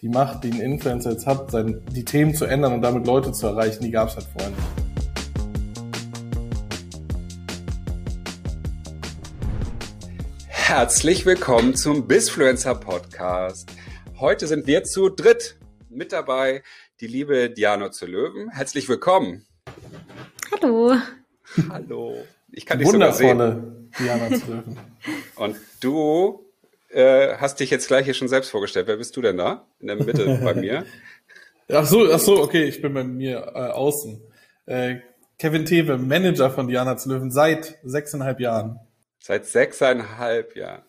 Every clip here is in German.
die Macht, die ein Influencer jetzt hat, sein, die Themen zu ändern und damit Leute zu erreichen, die gab es halt vorher nicht. Herzlich willkommen zum Bisfluencer Podcast. Heute sind wir zu dritt mit dabei, die liebe Diana zu Löwen. Herzlich willkommen. Hallo. Hallo. Ich kann dich sogar sehen. Diana zu Löwen. Und du äh, hast dich jetzt gleich hier schon selbst vorgestellt. Wer bist du denn da? In der Mitte bei mir? Ach so, ach so, okay, ich bin bei mir äh, außen. Äh, Kevin Tewe, Manager von Diana zu Löwen seit sechseinhalb Jahren. Seit sechseinhalb Jahren.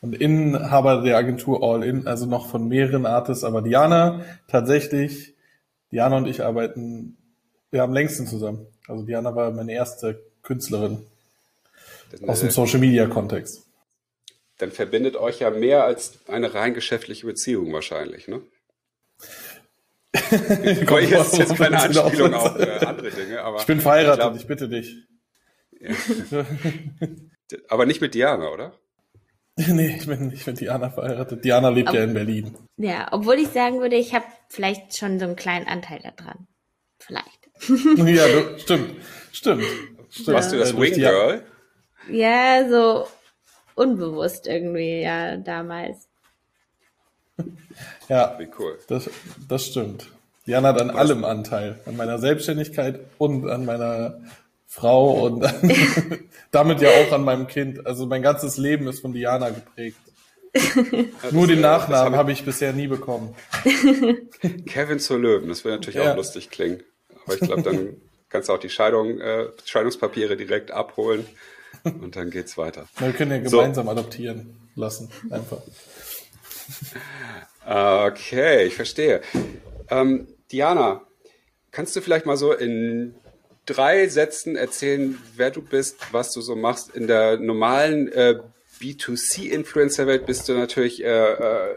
Und Inhaber der Agentur All In, also noch von mehreren Artists, aber Diana tatsächlich, Diana und ich arbeiten, wir haben längsten zusammen. Also Diana war meine erste Künstlerin aus dem Social Media Kontext dann verbindet euch ja mehr als eine rein geschäftliche Beziehung wahrscheinlich, ne? Komm, ist jetzt keine Anspielung auf äh, andere Dinge, aber. Ich bin verheiratet, ich, glaub, ich bitte dich. Ja. aber nicht mit Diana, oder? Nee, ich bin nicht mit Diana verheiratet. Diana lebt Ob, ja in Berlin. Ja, obwohl ich sagen würde, ich habe vielleicht schon so einen kleinen Anteil daran. Vielleicht. ja, du, stimmt. Stimmt. stimmt. Warst du das äh, Wing Girl? Ja, so unbewusst irgendwie, ja, damals. Ja, Wie cool. Das, das stimmt. Jan hat an Was? allem Anteil. An meiner Selbstständigkeit und an meiner Frau und an, damit ja auch an meinem Kind. Also mein ganzes Leben ist von Diana geprägt. Ja, Nur den Nachnamen habe ich, hab ich bisher nie bekommen. Kevin zur Löwen, das würde natürlich ja. auch lustig klingen. Aber ich glaube, dann kannst du auch die Scheidung, äh, Scheidungspapiere direkt abholen und dann geht's weiter. Wir können ja gemeinsam so. adoptieren lassen, einfach. Okay, ich verstehe. Ähm, Diana, kannst du vielleicht mal so in drei Sätzen erzählen, wer du bist, was du so machst? In der normalen äh, B2C-Influencer-Welt bist du natürlich äh, äh,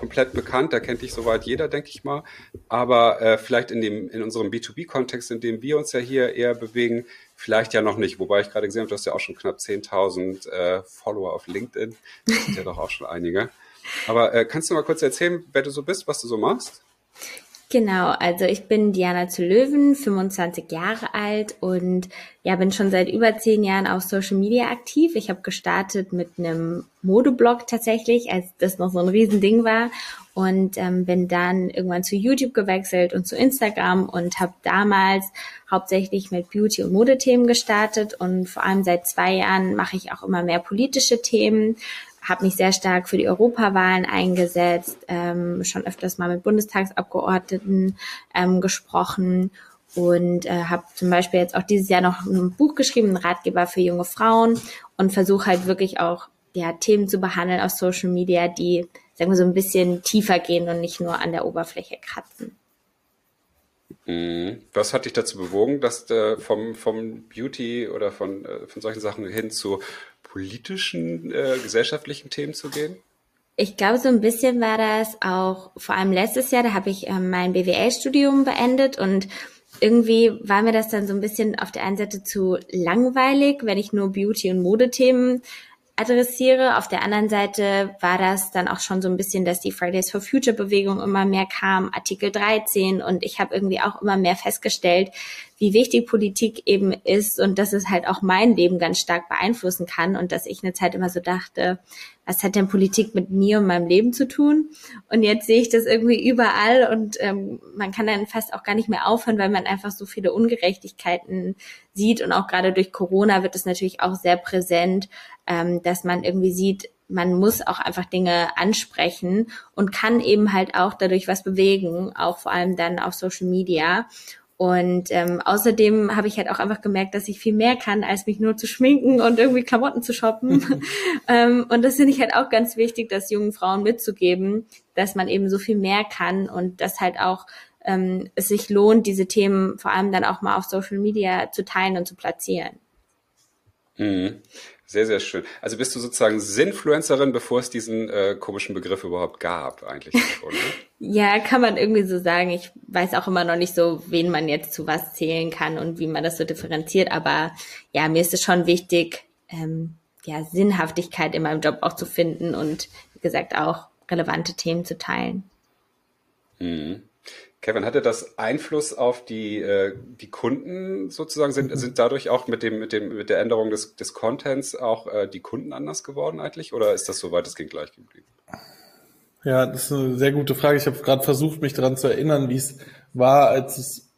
komplett bekannt, da kennt dich soweit jeder, denke ich mal. Aber äh, vielleicht in, dem, in unserem B2B-Kontext, in dem wir uns ja hier eher bewegen, vielleicht ja noch nicht. Wobei ich gerade gesehen habe, du hast ja auch schon knapp 10.000 äh, Follower auf LinkedIn. Das sind ja doch auch schon einige. Aber äh, kannst du mal kurz erzählen, wer du so bist, was du so machst? Genau, also ich bin Diana zu Löwen, 25 Jahre alt und ja, bin schon seit über zehn Jahren auf Social Media aktiv. Ich habe gestartet mit einem Modeblog tatsächlich, als das noch so ein Riesending war und ähm, bin dann irgendwann zu YouTube gewechselt und zu Instagram und habe damals hauptsächlich mit Beauty- und Modethemen gestartet und vor allem seit zwei Jahren mache ich auch immer mehr politische Themen, habe mich sehr stark für die Europawahlen eingesetzt, ähm, schon öfters mal mit Bundestagsabgeordneten ähm, gesprochen und äh, habe zum Beispiel jetzt auch dieses Jahr noch ein Buch geschrieben, ein Ratgeber für junge Frauen und versuche halt wirklich auch ja, Themen zu behandeln auf Social Media, die, sagen wir so, ein bisschen tiefer gehen und nicht nur an der Oberfläche kratzen. Mhm. Was hat dich dazu bewogen, dass äh, vom, vom Beauty oder von, äh, von solchen Sachen hin zu politischen, äh, gesellschaftlichen Themen zu gehen? Ich glaube, so ein bisschen war das auch, vor allem letztes Jahr, da habe ich ähm, mein BWL-Studium beendet und irgendwie war mir das dann so ein bisschen auf der einen Seite zu langweilig, wenn ich nur Beauty- und Modethemen adressiere. Auf der anderen Seite war das dann auch schon so ein bisschen, dass die Fridays for Future Bewegung immer mehr kam, Artikel 13 und ich habe irgendwie auch immer mehr festgestellt, wie wichtig Politik eben ist und dass es halt auch mein Leben ganz stark beeinflussen kann und dass ich eine Zeit immer so dachte, was hat denn Politik mit mir und meinem Leben zu tun? Und jetzt sehe ich das irgendwie überall und ähm, man kann dann fast auch gar nicht mehr aufhören, weil man einfach so viele Ungerechtigkeiten sieht und auch gerade durch Corona wird es natürlich auch sehr präsent, ähm, dass man irgendwie sieht, man muss auch einfach Dinge ansprechen und kann eben halt auch dadurch was bewegen, auch vor allem dann auf Social Media. Und ähm, außerdem habe ich halt auch einfach gemerkt, dass ich viel mehr kann, als mich nur zu schminken und irgendwie Klamotten zu shoppen. ähm, und das finde ich halt auch ganz wichtig, das jungen Frauen mitzugeben, dass man eben so viel mehr kann und dass halt auch ähm, es sich lohnt, diese Themen vor allem dann auch mal auf Social Media zu teilen und zu platzieren. Mhm. Sehr, sehr schön. Also bist du sozusagen Sinfluencerin, bevor es diesen äh, komischen Begriff überhaupt gab, eigentlich schon, ne? ja, kann man irgendwie so sagen. Ich weiß auch immer noch nicht so, wen man jetzt zu was zählen kann und wie man das so differenziert. Aber ja, mir ist es schon wichtig, ähm, ja, Sinnhaftigkeit in meinem Job auch zu finden und wie gesagt auch relevante Themen zu teilen. Mhm. Kevin, hatte das Einfluss auf die, äh, die Kunden sozusagen? Sind, sind dadurch auch mit dem, mit dem, mit der Änderung des, des Contents auch äh, die Kunden anders geworden eigentlich? Oder ist das so weit es ging gleich geblieben? Ja, das ist eine sehr gute Frage. Ich habe gerade versucht, mich daran zu erinnern, wie es war, als es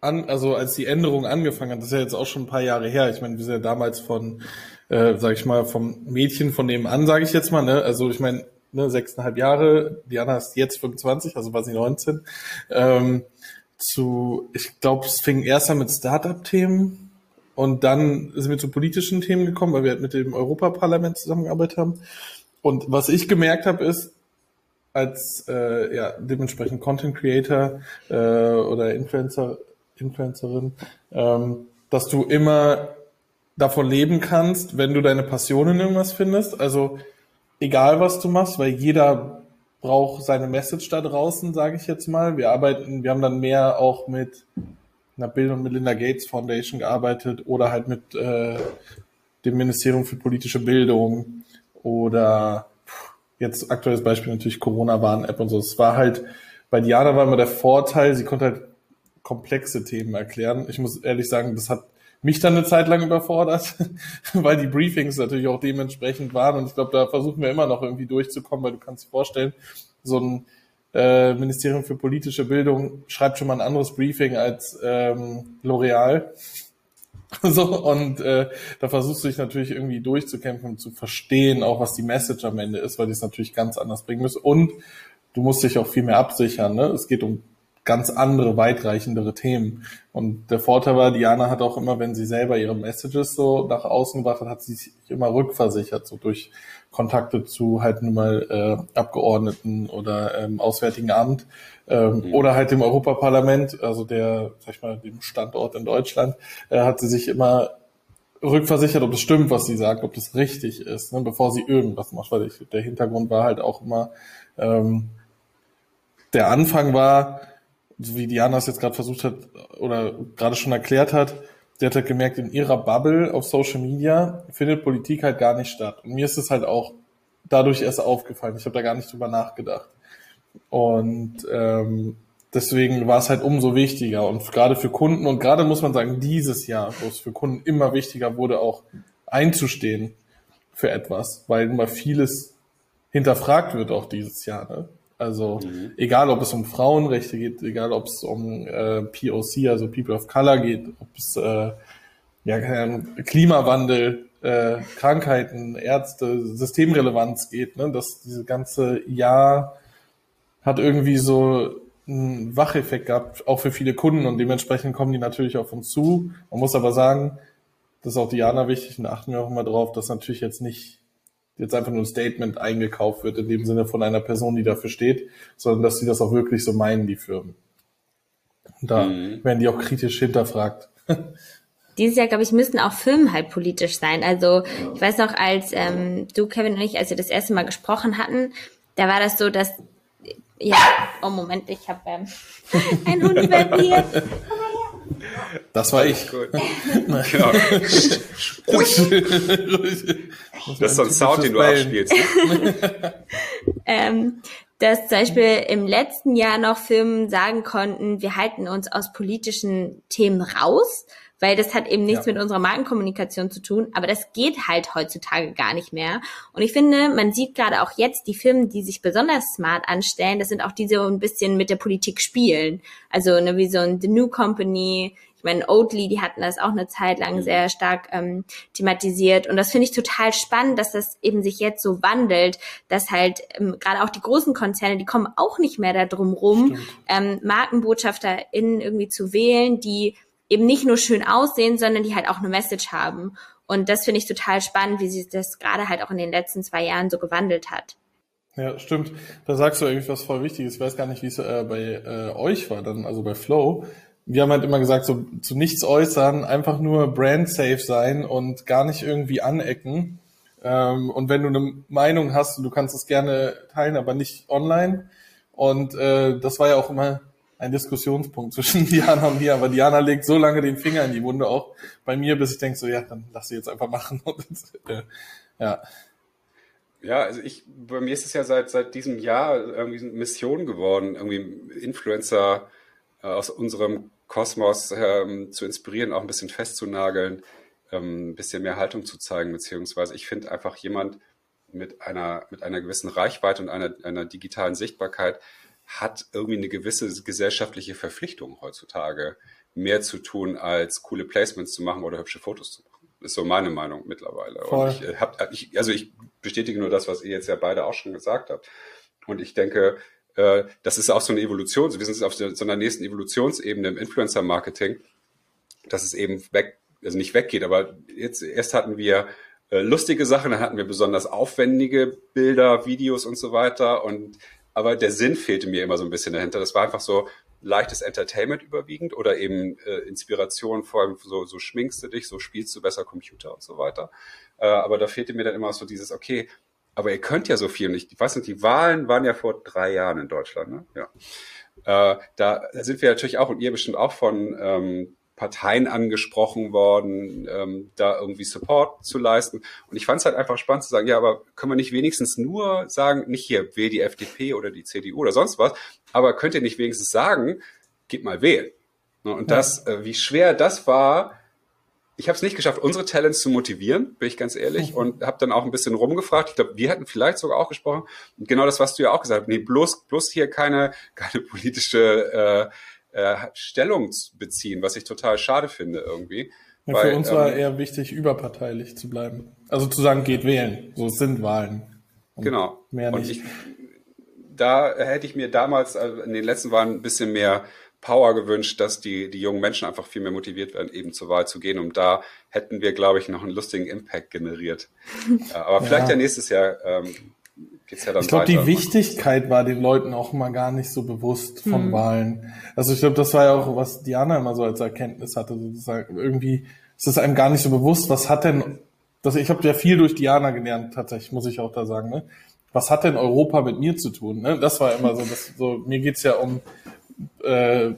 an, also als die Änderung angefangen hat. Das ist ja jetzt auch schon ein paar Jahre her. Ich meine, wir sind ja damals von, äh, sag ich mal, vom Mädchen von nebenan, sage ich jetzt mal. Ne? Also ich meine, ne, sechseinhalb Jahre, Diana ist jetzt 25, also war sie 19. Ähm, zu, ich glaube, es fing erst an mit Startup-Themen und dann sind wir zu politischen Themen gekommen, weil wir halt mit dem Europaparlament zusammengearbeitet haben. Und was ich gemerkt habe, ist, als äh, ja, dementsprechend Content Creator äh, oder Influencer, Influencerin, ähm, dass du immer davon leben kannst, wenn du deine Passion in irgendwas findest. Also egal, was du machst, weil jeder braucht seine Message da draußen, sage ich jetzt mal. Wir arbeiten, wir haben dann mehr auch mit einer Bill und Melinda Gates Foundation gearbeitet oder halt mit äh, dem Ministerium für politische Bildung oder jetzt aktuelles Beispiel natürlich Corona-Warn-App und so. Es war halt, bei Diana war immer der Vorteil, sie konnte halt komplexe Themen erklären. Ich muss ehrlich sagen, das hat mich dann eine Zeit lang überfordert, weil die Briefings natürlich auch dementsprechend waren. Und ich glaube, da versuchen wir immer noch irgendwie durchzukommen, weil du kannst dir vorstellen, so ein äh, Ministerium für politische Bildung schreibt schon mal ein anderes Briefing als ähm, L'Oreal. so, und äh, da versuchst du dich natürlich irgendwie durchzukämpfen zu verstehen, auch was die Message am Ende ist, weil die es natürlich ganz anders bringen müssen. Und du musst dich auch viel mehr absichern. Ne? Es geht um ganz andere, weitreichendere Themen. Und der Vorteil war, Diana hat auch immer, wenn sie selber ihre Messages so nach außen gebracht hat, hat sie sich immer rückversichert, so durch Kontakte zu halt nun mal äh, Abgeordneten oder ähm, Auswärtigen Amt ähm, mhm. oder halt dem Europaparlament, also der, sag ich mal, dem Standort in Deutschland, äh, hat sie sich immer rückversichert, ob es stimmt, was sie sagt, ob das richtig ist, ne, bevor sie irgendwas macht, weil ich, der Hintergrund war halt auch immer, ähm, der Anfang war, wie Diana es jetzt gerade versucht hat oder gerade schon erklärt hat, sie hat halt gemerkt, in ihrer Bubble auf Social Media findet Politik halt gar nicht statt. Und mir ist es halt auch dadurch erst aufgefallen. Ich habe da gar nicht drüber nachgedacht. Und ähm, deswegen war es halt umso wichtiger. Und gerade für Kunden und gerade muss man sagen, dieses Jahr, wo es für Kunden immer wichtiger wurde, auch einzustehen für etwas, weil immer vieles hinterfragt wird auch dieses Jahr. Ne? Also mhm. egal, ob es um Frauenrechte geht, egal, ob es um äh, POC, also People of Color geht, ob es äh, ja, Klimawandel, äh, Krankheiten, Ärzte, Systemrelevanz geht, ne? dass diese ganze Jahr hat irgendwie so einen Wacheffekt gehabt, auch für viele Kunden und dementsprechend kommen die natürlich auf uns zu. Man muss aber sagen, das ist auch Diana wichtig und achten wir auch immer drauf, dass natürlich jetzt nicht jetzt einfach nur ein Statement eingekauft wird, in dem Sinne von einer Person, die dafür steht, sondern dass sie das auch wirklich so meinen, die Firmen. Und da mhm. werden die auch kritisch hinterfragt. Dieses Jahr, glaube ich, müssten auch Firmen halt politisch sein. Also ich weiß noch, als ähm, du, Kevin und ich, als wir das erste Mal gesprochen hatten, da war das so, dass ja, oh Moment, ich habe ähm, einen Hund bei mir. Das war ich. Gut. genau. das ist so ein Sound, den du abspielst. Ne? ähm, dass zum Beispiel im letzten Jahr noch Firmen sagen konnten, wir halten uns aus politischen Themen raus, weil das hat eben nichts ja. mit unserer Markenkommunikation zu tun, aber das geht halt heutzutage gar nicht mehr. Und ich finde, man sieht gerade auch jetzt die Firmen, die sich besonders smart anstellen, das sind auch die so ein bisschen mit der Politik spielen. Also ne, wie so ein The New Company, ich meine, Oatly, die hatten das auch eine Zeit lang mhm. sehr stark ähm, thematisiert. Und das finde ich total spannend, dass das eben sich jetzt so wandelt, dass halt ähm, gerade auch die großen Konzerne, die kommen auch nicht mehr da drum rum, ähm, MarkenbotschafterInnen irgendwie zu wählen, die eben nicht nur schön aussehen, sondern die halt auch eine Message haben. Und das finde ich total spannend, wie sich das gerade halt auch in den letzten zwei Jahren so gewandelt hat. Ja, stimmt. Da sagst du irgendwie was voll Wichtiges. Ich weiß gar nicht, wie es äh, bei äh, euch war, dann, also bei Flow. Wir haben halt immer gesagt, so zu nichts äußern, einfach nur brand safe sein und gar nicht irgendwie anecken. Ähm, und wenn du eine Meinung hast, du kannst es gerne teilen, aber nicht online. Und äh, das war ja auch immer ein Diskussionspunkt zwischen Diana und mir, aber Diana legt so lange den Finger in die Wunde, auch bei mir, bis ich denke so, ja, dann lass sie jetzt einfach machen. Und, äh, ja. Ja, also ich, bei mir ist es ja seit, seit diesem Jahr irgendwie eine Mission geworden, irgendwie Influencer äh, aus unserem Kosmos ähm, zu inspirieren, auch ein bisschen festzunageln, ähm, ein bisschen mehr Haltung zu zeigen, beziehungsweise ich finde einfach jemand mit einer, mit einer gewissen Reichweite und einer, einer digitalen Sichtbarkeit hat irgendwie eine gewisse gesellschaftliche Verpflichtung heutzutage, mehr zu tun, als coole Placements zu machen oder hübsche Fotos zu machen. Das ist so meine Meinung mittlerweile. Voll. Und ich äh, hab, ich, also ich bestätige nur das, was ihr jetzt ja beide auch schon gesagt habt. Und ich denke, äh, das ist auch so eine Evolution. Wir sind auf so einer nächsten Evolutionsebene im Influencer-Marketing, dass es eben weg, also nicht weggeht, aber jetzt erst hatten wir äh, lustige Sachen, dann hatten wir besonders aufwendige Bilder, Videos und so weiter. Und aber der Sinn fehlte mir immer so ein bisschen dahinter. Das war einfach so leichtes Entertainment überwiegend oder eben äh, Inspiration, vor allem so, so schminkst du dich, so spielst du besser Computer und so weiter. Äh, aber da fehlte mir dann immer so dieses, okay, aber ihr könnt ja so viel. Und ich, ich weiß nicht, die Wahlen waren ja vor drei Jahren in Deutschland, ne? Ja. Äh, da sind wir natürlich auch, und ihr bestimmt auch von ähm, Parteien angesprochen worden, ähm, da irgendwie Support zu leisten. Und ich fand es halt einfach spannend zu sagen, ja, aber können wir nicht wenigstens nur sagen, nicht hier, wähl die FDP oder die CDU oder sonst was, aber könnt ihr nicht wenigstens sagen, geht mal wählen. Ne, und das, äh, wie schwer das war, ich habe es nicht geschafft, unsere Talents zu motivieren, bin ich ganz ehrlich, und habe dann auch ein bisschen rumgefragt. Ich glaube, wir hatten vielleicht sogar auch gesprochen. Und genau das, was du ja auch gesagt hast. Nee, bloß, bloß hier keine, keine politische äh, äh, Stellung beziehen, was ich total schade finde irgendwie. Ja, weil, für uns ähm, war eher wichtig, überparteilich zu bleiben. Also zu sagen, geht wählen. So es sind Wahlen. Und genau. Mehr nicht. Und ich, da hätte ich mir damals also in den letzten Wahlen ein bisschen mehr Power gewünscht, dass die, die jungen Menschen einfach viel mehr motiviert werden, eben zur Wahl zu gehen. Und da hätten wir, glaube ich, noch einen lustigen Impact generiert. Aber vielleicht ja, ja nächstes Jahr ähm, geht's ja dann Ich glaube, die Wichtigkeit war den Leuten auch mal gar nicht so bewusst von hm. Wahlen. Also ich glaube, das war ja auch, was Diana immer so als Erkenntnis hatte, sozusagen. Irgendwie ist es einem gar nicht so bewusst, was hat denn, das, ich habe ja viel durch Diana gelernt, tatsächlich, muss ich auch da sagen, ne? Was hat denn Europa mit mir zu tun? Ne? Das war immer so, das, so mir geht's ja um äh,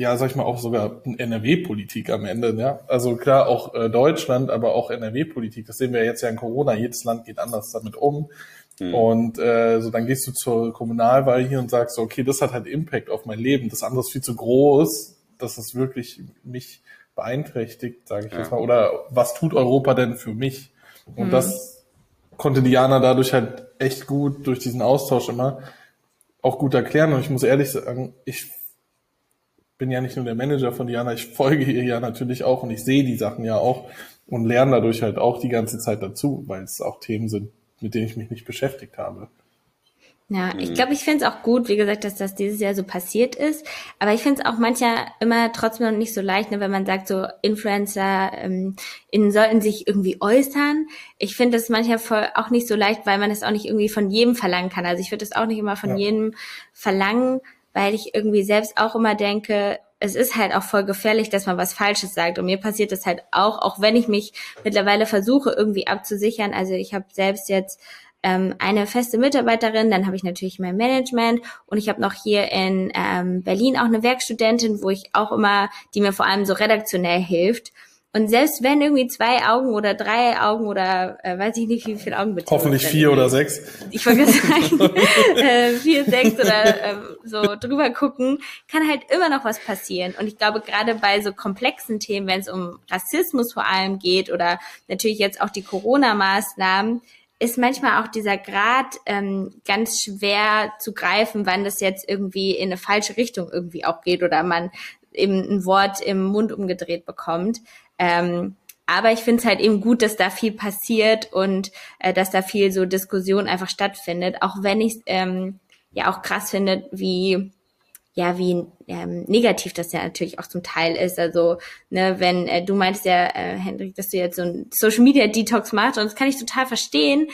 ja, sag ich mal, auch sogar NRW-Politik am Ende, ja. Also klar, auch äh, Deutschland, aber auch NRW-Politik. Das sehen wir jetzt ja in Corona. Jedes Land geht anders damit um. Mhm. Und äh, so dann gehst du zur Kommunalwahl hier und sagst, so, okay, das hat halt Impact auf mein Leben. Das andere ist viel zu groß, dass es wirklich mich beeinträchtigt, sage ich ja. jetzt mal. Oder was tut Europa denn für mich? Und mhm. das konnte Diana dadurch halt echt gut durch diesen Austausch immer auch gut erklären. Und ich muss ehrlich sagen, ich bin ja nicht nur der Manager von Diana, ich folge ihr ja natürlich auch und ich sehe die Sachen ja auch und lerne dadurch halt auch die ganze Zeit dazu, weil es auch Themen sind, mit denen ich mich nicht beschäftigt habe. Ja, ich mhm. glaube, ich finde es auch gut, wie gesagt, dass das dieses Jahr so passiert ist. Aber ich finde es auch manchmal immer trotzdem noch nicht so leicht, ne, wenn man sagt, so Influencer ähm, innen sollten sich irgendwie äußern. Ich finde das manchmal voll auch nicht so leicht, weil man es auch nicht irgendwie von jedem verlangen kann. Also ich würde es auch nicht immer von ja. jedem verlangen, weil ich irgendwie selbst auch immer denke, es ist halt auch voll gefährlich, dass man was Falsches sagt. Und mir passiert das halt auch, auch wenn ich mich mittlerweile versuche, irgendwie abzusichern. Also ich habe selbst jetzt ähm, eine feste Mitarbeiterin, dann habe ich natürlich mein Management und ich habe noch hier in ähm, Berlin auch eine Werkstudentin, wo ich auch immer, die mir vor allem so redaktionell hilft. Und selbst wenn irgendwie zwei Augen oder drei Augen oder äh, weiß ich nicht, wie viele Augen bitte. Hoffentlich vier oder sechs. Ich wollte sagen, äh, vier, sechs oder äh, so drüber gucken, kann halt immer noch was passieren. Und ich glaube, gerade bei so komplexen Themen, wenn es um Rassismus vor allem geht oder natürlich jetzt auch die Corona-Maßnahmen, ist manchmal auch dieser Grad ähm, ganz schwer zu greifen, wann das jetzt irgendwie in eine falsche Richtung irgendwie auch geht oder man eben ein Wort im Mund umgedreht bekommt. Ähm, aber ich finde es halt eben gut, dass da viel passiert und äh, dass da viel so Diskussion einfach stattfindet, auch wenn ich ähm, ja auch krass finde, wie ja, wie ähm, negativ das ja natürlich auch zum Teil ist. Also, ne, wenn äh, du meinst ja, äh, Hendrik, dass du jetzt so ein Social Media Detox machst, und das kann ich total verstehen,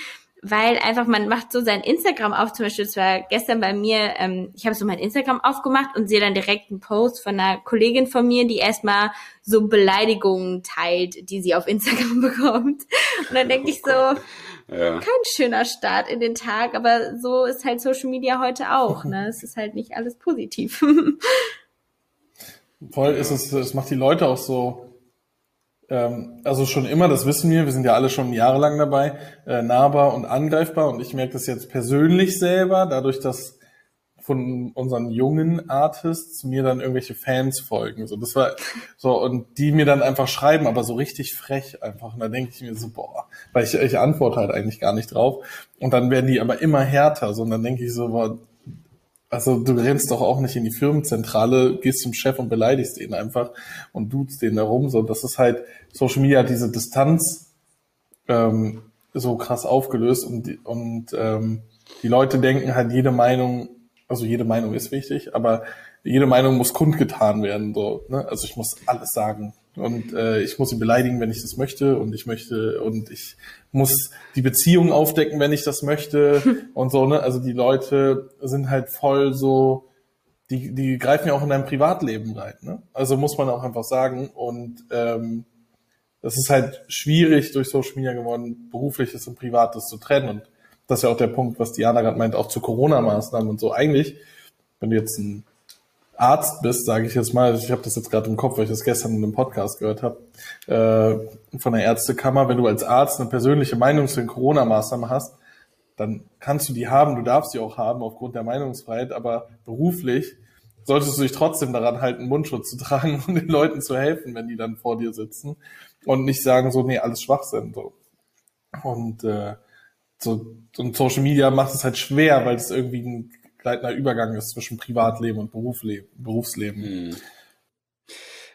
weil einfach man macht so sein Instagram auf, zum Beispiel, das war gestern bei mir, ähm, ich habe so mein Instagram aufgemacht und sehe dann direkt einen Post von einer Kollegin von mir, die erstmal so Beleidigungen teilt, die sie auf Instagram bekommt. Und dann denke ich so, ja. kein schöner Start in den Tag, aber so ist halt Social Media heute auch. Ne? Es ist halt nicht alles positiv. Voll ist es, es macht die Leute auch so also schon immer, das wissen wir, wir sind ja alle schon jahrelang dabei, äh, nahbar und angreifbar und ich merke das jetzt persönlich selber, dadurch, dass von unseren jungen Artists mir dann irgendwelche Fans folgen. So, das war so, und die mir dann einfach schreiben, aber so richtig frech einfach. Und da denke ich mir so, boah, weil ich, ich antworte halt eigentlich gar nicht drauf. Und dann werden die aber immer härter. So, und dann denke ich so, boah, also du rennst doch auch nicht in die Firmenzentrale, gehst zum Chef und beleidigst ihn einfach und duzt den da. So, das ist halt, Social Media hat diese Distanz ähm, so krass aufgelöst und, und ähm, die Leute denken halt, jede Meinung also jede Meinung ist wichtig, aber jede Meinung muss kundgetan werden. So, ne? Also ich muss alles sagen. Und äh, ich muss ihn beleidigen, wenn ich das möchte. Und ich möchte, und ich muss die Beziehung aufdecken, wenn ich das möchte. und so, ne? Also die Leute sind halt voll so, die, die greifen ja auch in dein Privatleben rein. Ne? Also muss man auch einfach sagen. Und ähm, das ist halt schwierig durch Social Media geworden, berufliches und privates zu trennen. Und das ist ja auch der Punkt, was Diana gerade meint, auch zu Corona-Maßnahmen und so. Eigentlich, wenn du jetzt ein Arzt bist, sage ich jetzt mal, ich habe das jetzt gerade im Kopf, weil ich das gestern in einem Podcast gehört habe, äh, von der Ärztekammer, wenn du als Arzt eine persönliche Meinung zu den Corona-Maßnahmen hast, dann kannst du die haben, du darfst sie auch haben aufgrund der Meinungsfreiheit, aber beruflich solltest du dich trotzdem daran halten, Mundschutz zu tragen und den Leuten zu helfen, wenn die dann vor dir sitzen. Und nicht sagen so, nee, alles Schwachsinn. So. Und äh, so, und Social Media macht es halt schwer, weil es irgendwie ein gleitender Übergang ist zwischen Privatleben und Berufsleben, Berufsleben. Hm.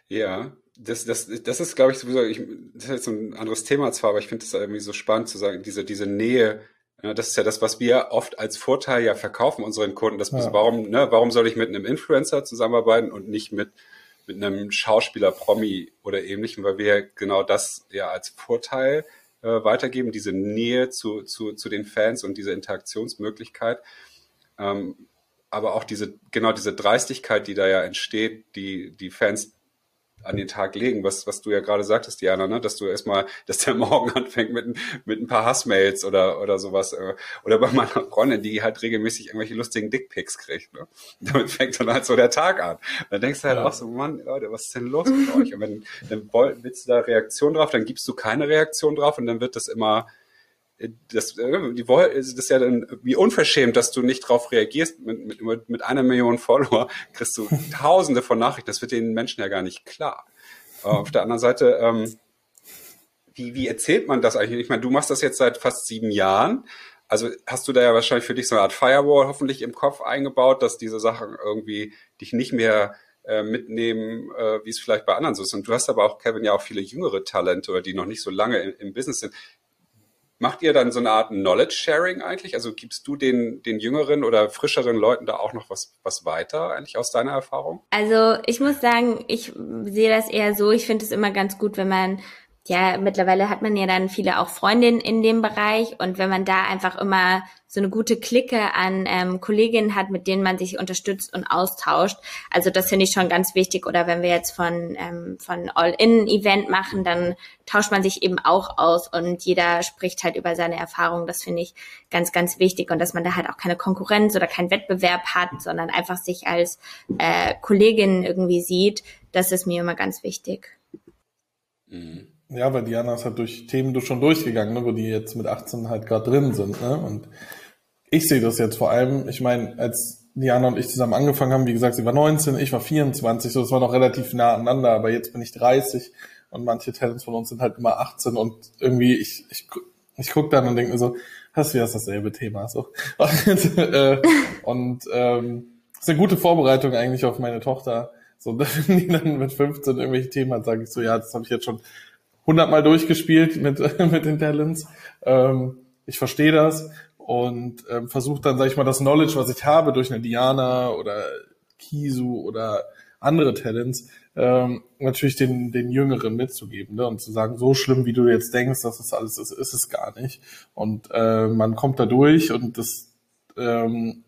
Ja, das, das, das ist, glaube ich, sowieso, ich, das ist jetzt ein anderes Thema zwar, aber ich finde es irgendwie so spannend zu sagen, diese, diese Nähe, ja, das ist ja das, was wir oft als Vorteil ja verkaufen unseren Kunden. Das, ja. warum, ne, warum soll ich mit einem Influencer zusammenarbeiten und nicht mit, mit einem Schauspieler, Promi oder ähnlichem, weil wir genau das ja als Vorteil äh, weitergeben, diese Nähe zu, zu, zu den Fans und diese Interaktionsmöglichkeit. Ähm, aber auch diese, genau diese Dreistigkeit, die da ja entsteht, die, die Fans an den Tag legen, was, was du ja gerade sagtest, Diana, ne? dass du erstmal, dass der Morgen anfängt mit, mit ein paar Hassmails oder, oder sowas. Äh, oder bei meiner Freundin, die halt regelmäßig irgendwelche lustigen Dickpics kriegt. Ne? Damit fängt dann halt so der Tag an. dann denkst du halt ja. auch so, Mann, Leute, was ist denn los mit euch? Und wenn, dann willst du da Reaktion drauf, dann gibst du keine Reaktion drauf und dann wird das immer, das, äh, die, das ist ja dann wie unverschämt, dass du nicht darauf reagierst. Mit, mit, mit einer Million Follower kriegst du tausende von Nachrichten. Das wird den Menschen ja gar nicht klar. Auf der anderen Seite, ähm, wie, wie erzählt man das eigentlich? Ich meine, du machst das jetzt seit fast sieben Jahren. Also hast du da ja wahrscheinlich für dich so eine Art Firewall hoffentlich im Kopf eingebaut, dass diese Sachen irgendwie dich nicht mehr äh, mitnehmen, äh, wie es vielleicht bei anderen so ist. Und du hast aber auch, Kevin, ja auch viele jüngere Talente oder die noch nicht so lange im, im Business sind. Macht ihr dann so eine Art Knowledge Sharing eigentlich? Also gibst du den, den jüngeren oder frischeren Leuten da auch noch was, was weiter eigentlich aus deiner Erfahrung? Also ich muss sagen, ich sehe das eher so, ich finde es immer ganz gut, wenn man ja, mittlerweile hat man ja dann viele auch Freundinnen in dem Bereich und wenn man da einfach immer so eine gute Clique an ähm, Kolleginnen hat, mit denen man sich unterstützt und austauscht, also das finde ich schon ganz wichtig. Oder wenn wir jetzt von ähm, von All-In-Event machen, dann tauscht man sich eben auch aus und jeder spricht halt über seine Erfahrungen. Das finde ich ganz, ganz wichtig und dass man da halt auch keine Konkurrenz oder keinen Wettbewerb hat, sondern einfach sich als äh, Kollegin irgendwie sieht. Das ist mir immer ganz wichtig. Mhm. Ja, weil Diana ist halt durch Themen schon durchgegangen, ne, wo die jetzt mit 18 halt gerade drin sind. Ne? Und ich sehe das jetzt vor allem, ich meine, als Diana und ich zusammen angefangen haben, wie gesagt, sie war 19, ich war 24, so das war noch relativ nah aneinander, aber jetzt bin ich 30 und manche Talents von uns sind halt immer 18 und irgendwie, ich, ich, ich gucke dann und denke mir so, hast du ja dasselbe Thema. So. Und, äh, und ähm, ist eine gute Vorbereitung eigentlich auf meine Tochter. So, wenn die dann mit 15 irgendwelche Themen hat, sage ich so, ja, das habe ich jetzt schon hundertmal durchgespielt mit, mit den Talents. Ähm, ich verstehe das und ähm, versuche dann, sage ich mal, das Knowledge, was ich habe durch eine Diana oder Kisu oder andere Talents, ähm, natürlich den, den Jüngeren mitzugeben ne? und zu sagen, so schlimm, wie du jetzt denkst, dass das alles ist, ist es gar nicht. Und äh, man kommt da durch und das ähm,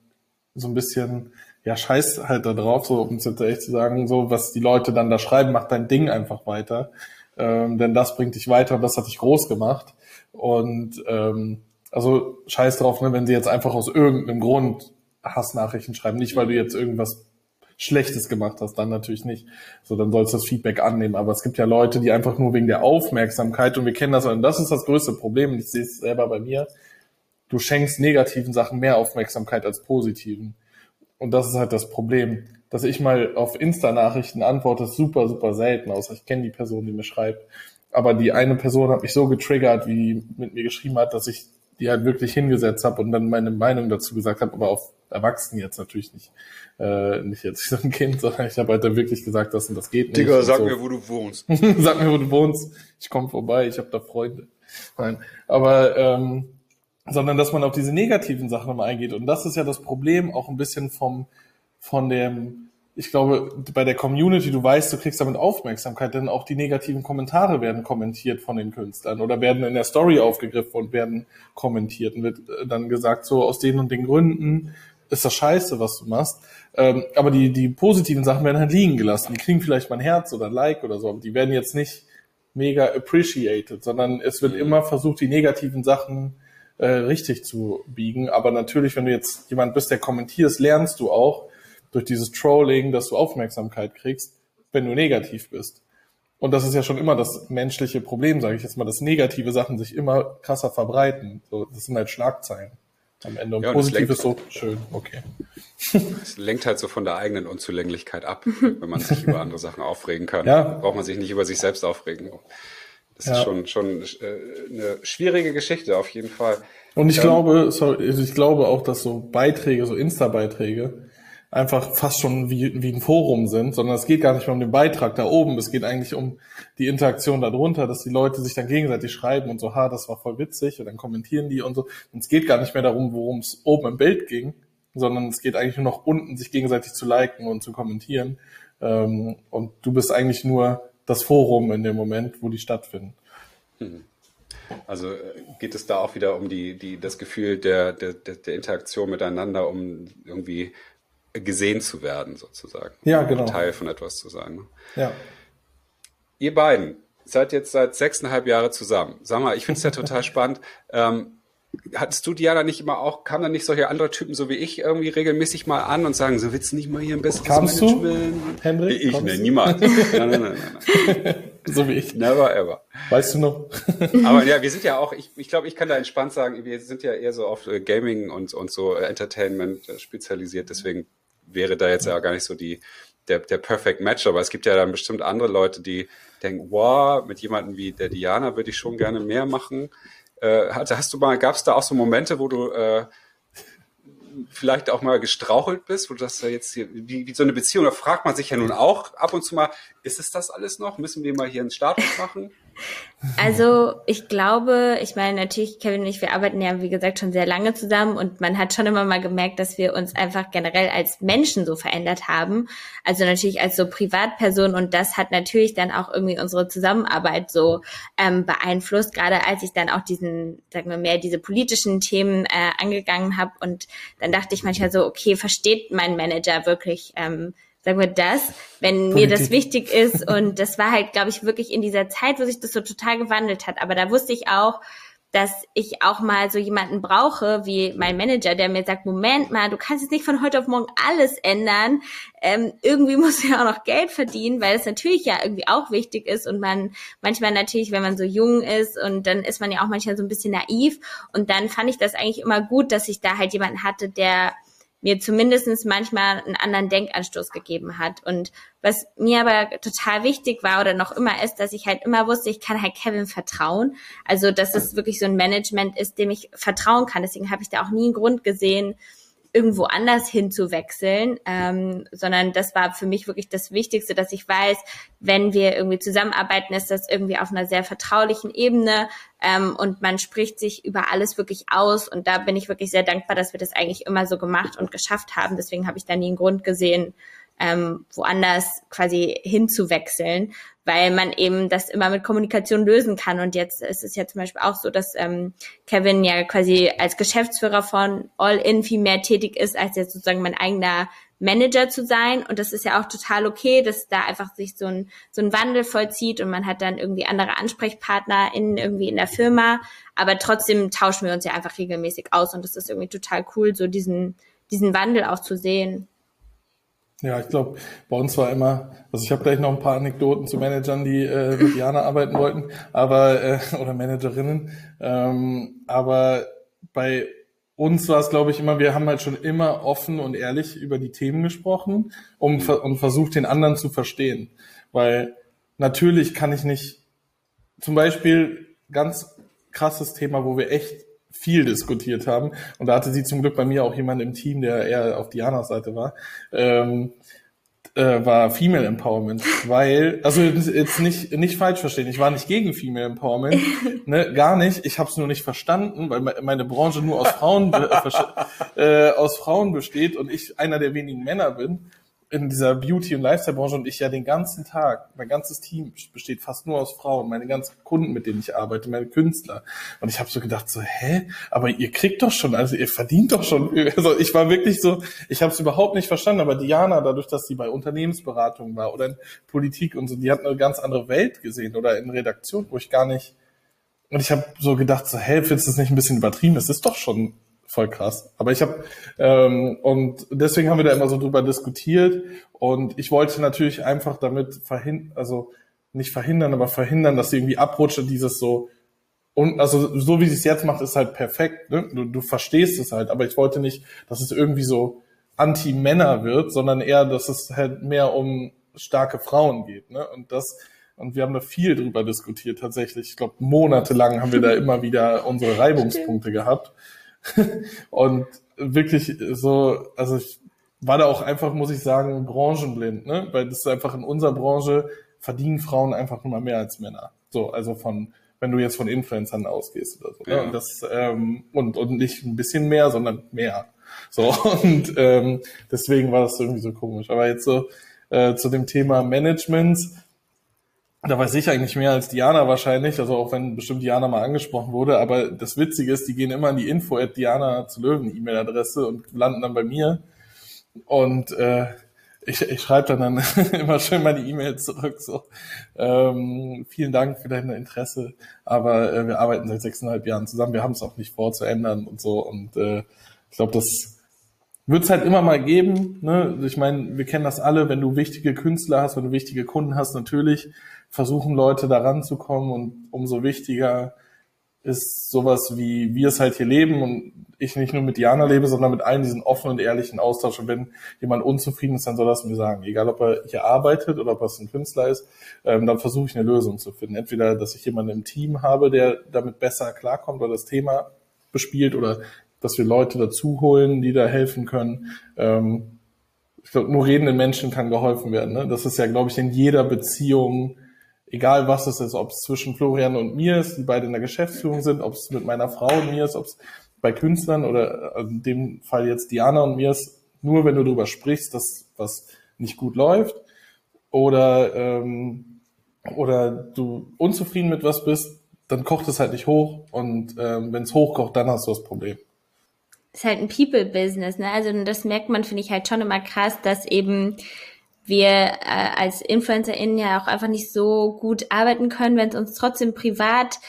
so ein bisschen, ja, scheiß halt da drauf, so um es jetzt echt zu sagen, so was die Leute dann da schreiben, macht dein Ding einfach weiter ähm, denn das bringt dich weiter und das hat dich groß gemacht. Und ähm, also scheiß drauf, ne, wenn sie jetzt einfach aus irgendeinem Grund Hassnachrichten schreiben, nicht weil du jetzt irgendwas Schlechtes gemacht hast, dann natürlich nicht. So, dann sollst du das Feedback annehmen. Aber es gibt ja Leute, die einfach nur wegen der Aufmerksamkeit, und wir kennen das, und das ist das größte Problem, und ich sehe es selber bei mir, du schenkst negativen Sachen mehr Aufmerksamkeit als positiven. Und das ist halt das Problem. Dass ich mal auf Insta-Nachrichten antworte, ist super, super selten, außer ich kenne die Person, die mir schreibt. Aber die eine Person hat mich so getriggert, wie mit mir geschrieben hat, dass ich die halt wirklich hingesetzt habe und dann meine Meinung dazu gesagt habe, aber auf Erwachsenen jetzt natürlich nicht. Äh, nicht jetzt so ein Kind, sondern ich habe halt dann wirklich gesagt, das und das geht nicht. Digga, sag so. mir, wo du wohnst. sag mir, wo du wohnst. Ich komme vorbei, ich habe da Freunde. Nein, aber ähm, sondern dass man auf diese negativen Sachen nochmal eingeht. Und das ist ja das Problem auch ein bisschen vom von dem ich glaube, bei der Community, du weißt, du kriegst damit Aufmerksamkeit, denn auch die negativen Kommentare werden kommentiert von den Künstlern oder werden in der Story aufgegriffen und werden kommentiert und wird äh, dann gesagt, so aus den und den Gründen ist das scheiße, was du machst. Ähm, aber die, die positiven Sachen werden halt liegen gelassen. Die kriegen vielleicht mal ein Herz oder ein Like oder so, aber die werden jetzt nicht mega appreciated, sondern es wird mhm. immer versucht, die negativen Sachen äh, richtig zu biegen. Aber natürlich, wenn du jetzt jemand bist, der kommentierst, lernst du auch, durch dieses Trolling, dass du Aufmerksamkeit kriegst, wenn du negativ bist. Und das ist ja schon immer das menschliche Problem, sage ich jetzt mal, dass negative Sachen sich immer krasser verbreiten. So, das sind halt Schlagzeilen am Ende. Und ja, positiv ist so schön, okay. Es lenkt halt so von der eigenen Unzulänglichkeit ab, wenn man sich über andere Sachen aufregen kann. Ja. Braucht man sich nicht über sich selbst aufregen. Das ja. ist schon, schon äh, eine schwierige Geschichte auf jeden Fall. Und ich ähm, glaube, sorry, also ich glaube auch, dass so Beiträge, so Insta-Beiträge, einfach fast schon wie, wie ein Forum sind, sondern es geht gar nicht mehr um den Beitrag da oben, es geht eigentlich um die Interaktion darunter, dass die Leute sich dann gegenseitig schreiben und so, ha, das war voll witzig und dann kommentieren die und so. Und es geht gar nicht mehr darum, worum es oben im Bild ging, sondern es geht eigentlich nur noch unten, sich gegenseitig zu liken und zu kommentieren. Ähm, und du bist eigentlich nur das Forum in dem Moment, wo die stattfinden. Mhm. Also äh, geht es da auch wieder um die, die, das Gefühl der, der, der Interaktion miteinander, um irgendwie gesehen zu werden, sozusagen. Ja, genau. Teil von etwas zu sein. Ne? Ja. Ihr beiden seid jetzt seit sechseinhalb Jahre zusammen. Sag mal, ich finde es ja total spannend. Ähm, hattest du Diana nicht immer auch, kamen da nicht solche andere Typen so wie ich irgendwie regelmäßig mal an und sagen, so willst du nicht mal hier ein besseres Kamst Management? Du, Henrik? Ich, ne, niemals. nein, nein, nein, nein. so wie ich. Never ever. Weißt du noch? Aber ja, wir sind ja auch, ich, ich glaube, ich kann da entspannt sagen, wir sind ja eher so auf äh, Gaming und, und so Entertainment äh, spezialisiert, deswegen wäre da jetzt ja gar nicht so die, der, der Perfect Match, aber es gibt ja dann bestimmt andere Leute, die denken, wow, mit jemandem wie der Diana würde ich schon gerne mehr machen. Äh, hast du mal, gab es da auch so Momente, wo du äh, vielleicht auch mal gestrauchelt bist, wo du das ja jetzt hier, wie, wie so eine Beziehung, da fragt man sich ja nun auch ab und zu mal, ist es das alles noch? Müssen wir mal hier einen Status machen? Also ich glaube, ich meine natürlich, Kevin und ich, wir arbeiten ja, wie gesagt, schon sehr lange zusammen und man hat schon immer mal gemerkt, dass wir uns einfach generell als Menschen so verändert haben. Also natürlich als so Privatperson und das hat natürlich dann auch irgendwie unsere Zusammenarbeit so ähm, beeinflusst, gerade als ich dann auch diesen, sagen wir mehr, diese politischen Themen äh, angegangen habe und dann dachte ich manchmal so, okay, versteht mein Manager wirklich, ähm, sagen wir das, wenn Politik. mir das wichtig ist. Und das war halt, glaube ich, wirklich in dieser Zeit, wo sich das so total gewandelt hat. Aber da wusste ich auch, dass ich auch mal so jemanden brauche wie mein Manager, der mir sagt, Moment mal, du kannst jetzt nicht von heute auf morgen alles ändern. Ähm, irgendwie muss ja auch noch Geld verdienen, weil es natürlich ja irgendwie auch wichtig ist und man manchmal natürlich, wenn man so jung ist und dann ist man ja auch manchmal so ein bisschen naiv und dann fand ich das eigentlich immer gut, dass ich da halt jemanden hatte, der mir zumindestens manchmal einen anderen Denkanstoß gegeben hat. Und was mir aber total wichtig war oder noch immer ist, dass ich halt immer wusste, ich kann halt Kevin vertrauen. Also, dass es wirklich so ein Management ist, dem ich vertrauen kann. Deswegen habe ich da auch nie einen Grund gesehen, irgendwo anders hinzuwechseln, ähm, sondern das war für mich wirklich das Wichtigste, dass ich weiß, wenn wir irgendwie zusammenarbeiten, ist das irgendwie auf einer sehr vertraulichen Ebene ähm, und man spricht sich über alles wirklich aus und da bin ich wirklich sehr dankbar, dass wir das eigentlich immer so gemacht und geschafft haben. Deswegen habe ich da nie einen Grund gesehen, ähm, woanders quasi hinzuwechseln, weil man eben das immer mit Kommunikation lösen kann. Und jetzt ist es ja zum Beispiel auch so, dass ähm, Kevin ja quasi als Geschäftsführer von All In viel mehr tätig ist, als jetzt sozusagen mein eigener Manager zu sein. Und das ist ja auch total okay, dass da einfach sich so ein, so ein Wandel vollzieht und man hat dann irgendwie andere Ansprechpartner in, irgendwie in der Firma. Aber trotzdem tauschen wir uns ja einfach regelmäßig aus und das ist irgendwie total cool, so diesen, diesen Wandel auch zu sehen. Ja, ich glaube, bei uns war immer, also ich habe gleich noch ein paar Anekdoten zu Managern, die äh, mit Jana arbeiten wollten, aber äh, oder Managerinnen, ähm, aber bei uns war es, glaube ich, immer, wir haben halt schon immer offen und ehrlich über die Themen gesprochen um, und versucht, den anderen zu verstehen. Weil natürlich kann ich nicht, zum Beispiel ganz krasses Thema, wo wir echt viel diskutiert haben. Und da hatte sie zum Glück bei mir auch jemand im Team, der eher auf Dianas Seite war. Ähm, äh, war Female Empowerment, weil, also jetzt nicht, nicht falsch verstehen, ich war nicht gegen Female Empowerment, ne, gar nicht, ich habe es nur nicht verstanden, weil meine Branche nur aus Frauen, äh, aus Frauen besteht und ich einer der wenigen Männer bin in dieser Beauty- und Lifestyle-Branche und ich ja den ganzen Tag, mein ganzes Team besteht fast nur aus Frauen, meine ganzen Kunden, mit denen ich arbeite, meine Künstler. Und ich habe so gedacht, so, hä? Aber ihr kriegt doch schon, also ihr verdient doch schon. Also ich war wirklich so, ich habe es überhaupt nicht verstanden, aber Diana, dadurch, dass sie bei Unternehmensberatung war oder in Politik und so, die hat eine ganz andere Welt gesehen oder in Redaktion, wo ich gar nicht. Und ich habe so gedacht, so, hä, findest du das nicht ein bisschen übertrieben? Es ist doch schon voll krass. Aber ich habe ähm, und deswegen haben wir da immer so drüber diskutiert und ich wollte natürlich einfach damit verhindern, also nicht verhindern, aber verhindern, dass sie irgendwie abrutscht dieses so und also so wie sie es jetzt macht, ist halt perfekt. Ne? Du, du verstehst es halt, aber ich wollte nicht, dass es irgendwie so anti-Männer wird, sondern eher, dass es halt mehr um starke Frauen geht. Ne? Und das und wir haben da viel drüber diskutiert tatsächlich. Ich glaube, monatelang haben wir da immer wieder unsere Reibungspunkte gehabt. und wirklich so, also ich war da auch einfach, muss ich sagen, branchenblind, ne? Weil das ist einfach in unserer Branche verdienen Frauen einfach nur mal mehr als Männer. So, also von, wenn du jetzt von Influencern ausgehst oder so. Ne? Ja. Ne? Und das, ähm, und, und nicht ein bisschen mehr, sondern mehr. So, und ähm, deswegen war das irgendwie so komisch. Aber jetzt so äh, zu dem Thema Management, da weiß ich eigentlich mehr als Diana wahrscheinlich, also auch wenn bestimmt Diana mal angesprochen wurde, aber das Witzige ist, die gehen immer in die Info at Diana zu Löwen E-Mail-Adresse und landen dann bei mir. Und äh, ich, ich schreibe dann, dann immer schön meine E-Mail zurück. So, ähm, vielen Dank für dein Interesse, aber äh, wir arbeiten seit sechseinhalb Jahren zusammen. Wir haben es auch nicht vor zu ändern und so. Und äh, ich glaube, das wird es halt immer mal geben. Ne? Ich meine, wir kennen das alle, wenn du wichtige Künstler hast, wenn du wichtige Kunden hast, natürlich versuchen Leute da ranzukommen und umso wichtiger ist sowas wie wir es halt hier leben und ich nicht nur mit Diana lebe, sondern mit allen diesen offenen und ehrlichen Austausch. Und wenn jemand unzufrieden ist, dann soll das mir sagen. Egal, ob er hier arbeitet oder ob er ein Künstler ist, ähm, dann versuche ich eine Lösung zu finden. Entweder, dass ich jemanden im Team habe, der damit besser klarkommt oder das Thema bespielt oder dass wir Leute dazu holen, die da helfen können. Ähm, ich glaube, nur redenden Menschen kann geholfen werden. Ne? Das ist ja, glaube ich, in jeder Beziehung egal was es ist, ob es zwischen Florian und mir ist, die beide in der Geschäftsführung sind, ob es mit meiner Frau und mir ist, ob es bei Künstlern oder in dem Fall jetzt Diana und mir ist, nur wenn du darüber sprichst, dass was nicht gut läuft oder ähm, oder du unzufrieden mit was bist, dann kocht es halt nicht hoch und ähm, wenn es hochkocht, dann hast du das Problem. ist halt ein People-Business, ne? Also das merkt man, finde ich halt schon immer krass, dass eben wir äh, als InfluencerInnen ja auch einfach nicht so gut arbeiten können, wenn es uns trotzdem privat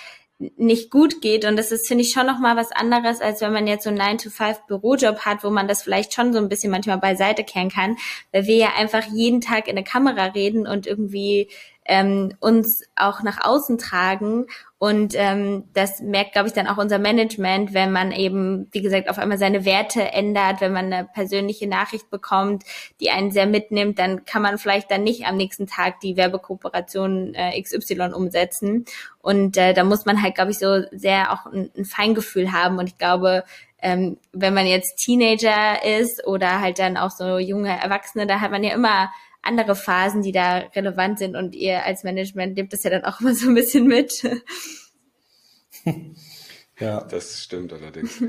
nicht gut geht. Und das ist, finde ich, schon nochmal was anderes, als wenn man jetzt so einen 9-to-5-Bürojob hat, wo man das vielleicht schon so ein bisschen manchmal beiseite kehren kann, weil wir ja einfach jeden Tag in der Kamera reden und irgendwie ähm, uns auch nach außen tragen. Und ähm, das merkt, glaube ich, dann auch unser Management, wenn man eben, wie gesagt, auf einmal seine Werte ändert, wenn man eine persönliche Nachricht bekommt, die einen sehr mitnimmt, dann kann man vielleicht dann nicht am nächsten Tag die Werbekooperation äh, XY umsetzen. Und äh, da muss man halt, glaube ich, so sehr auch ein, ein Feingefühl haben. Und ich glaube, ähm, wenn man jetzt Teenager ist oder halt dann auch so junge Erwachsene, da hat man ja immer andere Phasen, die da relevant sind und ihr als Management nehmt das ja dann auch immer so ein bisschen mit. Ja, das stimmt allerdings.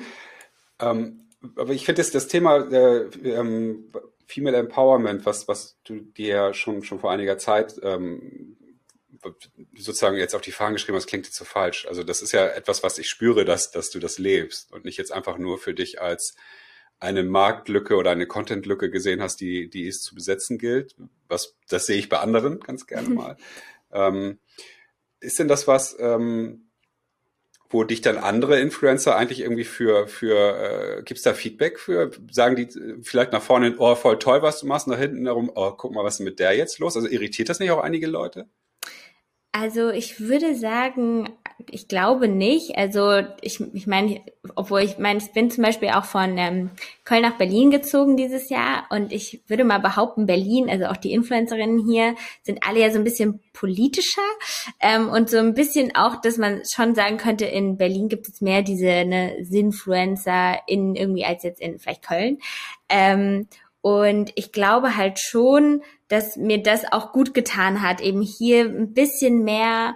ähm, aber ich finde das, das Thema äh, ähm, Female Empowerment, was, was du dir schon, schon vor einiger Zeit ähm, sozusagen jetzt auf die Fahnen geschrieben hast, klingt jetzt so falsch. Also das ist ja etwas, was ich spüre, dass, dass du das lebst und nicht jetzt einfach nur für dich als eine Marktlücke oder eine Contentlücke gesehen hast, die, die es zu besetzen gilt. Was, das sehe ich bei anderen ganz gerne mal. ähm, ist denn das was, ähm, wo dich dann andere Influencer eigentlich irgendwie für, für äh, gibt's da Feedback für? Sagen die äh, vielleicht nach vorne, oh, voll toll, was du machst, nach hinten darum, oh, guck mal, was ist mit der jetzt los? Also irritiert das nicht auch einige Leute? Also ich würde sagen, ich glaube nicht. Also ich, ich meine, obwohl ich meine, ich bin zum Beispiel auch von ähm, Köln nach Berlin gezogen dieses Jahr und ich würde mal behaupten, Berlin, also auch die Influencerinnen hier, sind alle ja so ein bisschen politischer ähm, und so ein bisschen auch, dass man schon sagen könnte, in Berlin gibt es mehr diese ne, Sinfluencer in irgendwie als jetzt in vielleicht Köln. Ähm, und ich glaube halt schon, dass mir das auch gut getan hat, eben hier ein bisschen mehr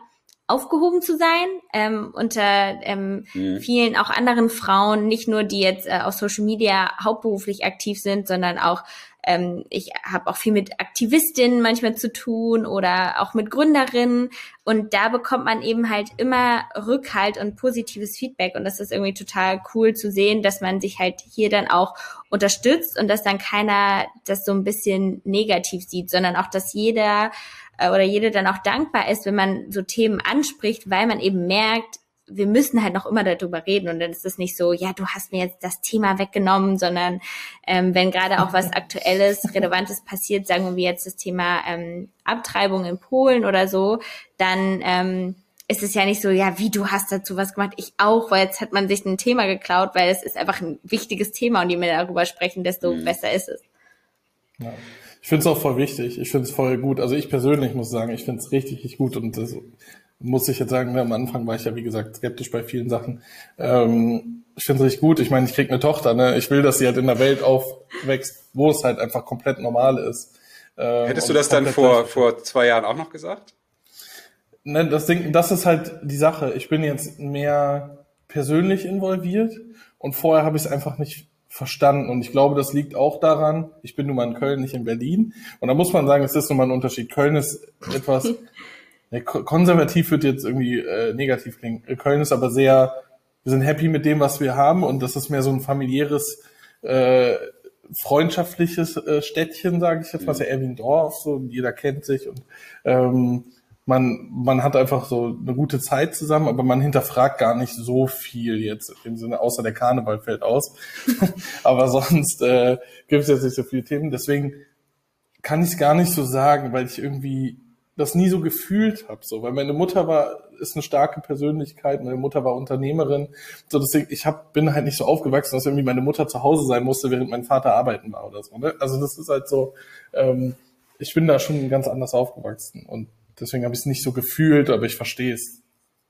aufgehoben zu sein ähm, unter ähm, mhm. vielen auch anderen Frauen, nicht nur die jetzt äh, auf Social Media hauptberuflich aktiv sind, sondern auch ähm, ich habe auch viel mit Aktivistinnen manchmal zu tun oder auch mit Gründerinnen und da bekommt man eben halt immer Rückhalt und positives Feedback und das ist irgendwie total cool zu sehen, dass man sich halt hier dann auch unterstützt und dass dann keiner das so ein bisschen negativ sieht, sondern auch, dass jeder äh, oder jede dann auch dankbar ist, wenn man so Themen anspricht, weil man eben merkt, wir müssen halt noch immer darüber reden und dann ist es nicht so, ja, du hast mir jetzt das Thema weggenommen, sondern ähm, wenn gerade auch was Aktuelles, Relevantes passiert, sagen wir jetzt das Thema ähm, Abtreibung in Polen oder so, dann ähm, ist es ja nicht so, ja, wie du hast dazu was gemacht, ich auch, weil jetzt hat man sich ein Thema geklaut, weil es ist einfach ein wichtiges Thema und je mehr darüber sprechen, desto mhm. besser ist es. Ja. Ich finde es auch voll wichtig. Ich finde es voll gut. Also ich persönlich muss sagen, ich finde es richtig, richtig gut. Und das muss ich jetzt sagen, am Anfang war ich ja, wie gesagt, skeptisch bei vielen Sachen. Ähm, ich finde es richtig gut. Ich meine, ich krieg eine Tochter. Ne? Ich will, dass sie halt in der Welt aufwächst, wo es halt einfach komplett normal ist. Ähm, Hättest du das dann vor, vor zwei Jahren auch noch gesagt? Ne, das Ding, das ist halt die Sache. Ich bin jetzt mehr persönlich involviert und vorher habe ich es einfach nicht verstanden. Und ich glaube, das liegt auch daran, ich bin nun mal in Köln, nicht in Berlin. Und da muss man sagen, es ist nun mal ein Unterschied. Köln ist etwas, ne, konservativ wird jetzt irgendwie äh, negativ klingen. Köln ist aber sehr, wir sind happy mit dem, was wir haben. Und das ist mehr so ein familiäres, äh, freundschaftliches äh, Städtchen, sage ich jetzt mal, mhm. ja eher wie ein Dorf, so jeder kennt sich und ähm, man, man hat einfach so eine gute Zeit zusammen, aber man hinterfragt gar nicht so viel jetzt im Sinne, außer der Karneval fällt aus. aber sonst äh, gibt es jetzt nicht so viele Themen. Deswegen kann ich es gar nicht so sagen, weil ich irgendwie das nie so gefühlt habe. So, weil meine Mutter war, ist eine starke Persönlichkeit, meine Mutter war Unternehmerin. So, deswegen, ich hab, bin halt nicht so aufgewachsen, dass irgendwie meine Mutter zu Hause sein musste, während mein Vater arbeiten war oder so. Ne? Also das ist halt so, ähm, ich bin da schon ganz anders aufgewachsen. Und Deswegen habe ich es nicht so gefühlt, aber ich verstehe es.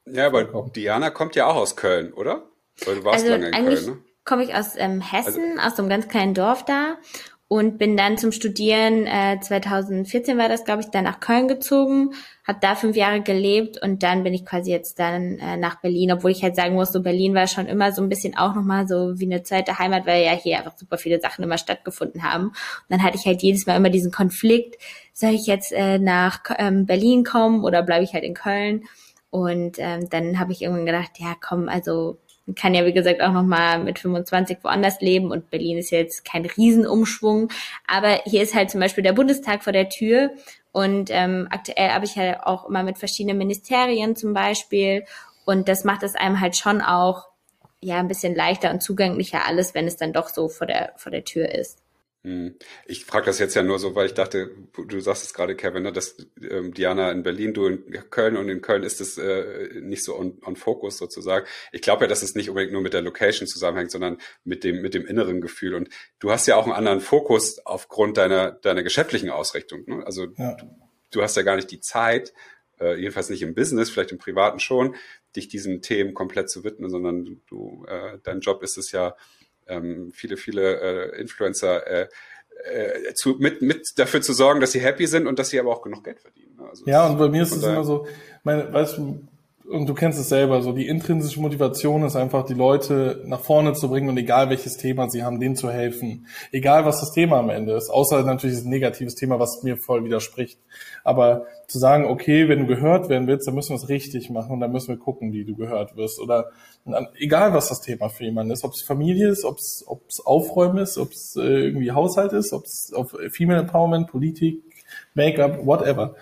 Ja, aber. Diana kommt ja auch aus Köln, oder? Weil du warst also lange in eigentlich Köln, ne? komme ich aus ähm, Hessen, also, aus so einem ganz kleinen Dorf da und bin dann zum Studieren, äh, 2014 war das, glaube ich, dann nach Köln gezogen, habe da fünf Jahre gelebt und dann bin ich quasi jetzt dann äh, nach Berlin, obwohl ich halt sagen muss, so Berlin war schon immer so ein bisschen auch nochmal so wie eine zweite Heimat, weil ja hier einfach super viele Sachen immer stattgefunden haben. Und dann hatte ich halt jedes Mal immer diesen Konflikt, soll ich jetzt äh, nach ähm, Berlin kommen oder bleibe ich halt in Köln? Und ähm, dann habe ich irgendwann gedacht, ja komm, also kann ja, wie gesagt, auch nochmal mit 25 woanders leben und Berlin ist jetzt kein Riesenumschwung. Aber hier ist halt zum Beispiel der Bundestag vor der Tür und ähm, aktuell habe ich halt auch immer mit verschiedenen Ministerien zum Beispiel und das macht es einem halt schon auch ja ein bisschen leichter und zugänglicher alles, wenn es dann doch so vor der vor der Tür ist. Hm. Ich frage das jetzt ja nur so, weil ich dachte, du sagst es gerade, Kevin, ne, dass ähm, Diana in Berlin, du in Köln und in Köln ist es äh, nicht so on, on focus sozusagen. Ich glaube ja, dass es nicht unbedingt nur mit der Location zusammenhängt, sondern mit dem mit dem inneren Gefühl. Und du hast ja auch einen anderen Fokus aufgrund deiner deiner geschäftlichen Ausrichtung. Ne? Also ja. du, du, hast ja gar nicht die Zeit, äh, jedenfalls nicht im Business, vielleicht im Privaten schon, dich diesen Themen komplett zu widmen, sondern du äh, dein Job ist es ja ähm, viele, viele äh, Influencer äh, äh, zu, mit, mit dafür zu sorgen, dass sie happy sind und dass sie aber auch genug Geld verdienen. Ne? Also ja, und bei mir ist es immer so, meine, weißt du, und du kennst es selber, so die intrinsische Motivation ist einfach, die Leute nach vorne zu bringen und egal welches Thema sie haben, denen zu helfen. Egal was das Thema am Ende ist, außer natürlich ein negatives Thema, was mir voll widerspricht. Aber zu sagen, okay, wenn du gehört werden willst, dann müssen wir es richtig machen und dann müssen wir gucken, wie du gehört wirst. Oder egal was das Thema für jemanden ist, ob es Familie ist, ob es Aufräumen ist, ob es äh, irgendwie Haushalt ist, ob es auf Female Empowerment, Politik, Make-up, whatever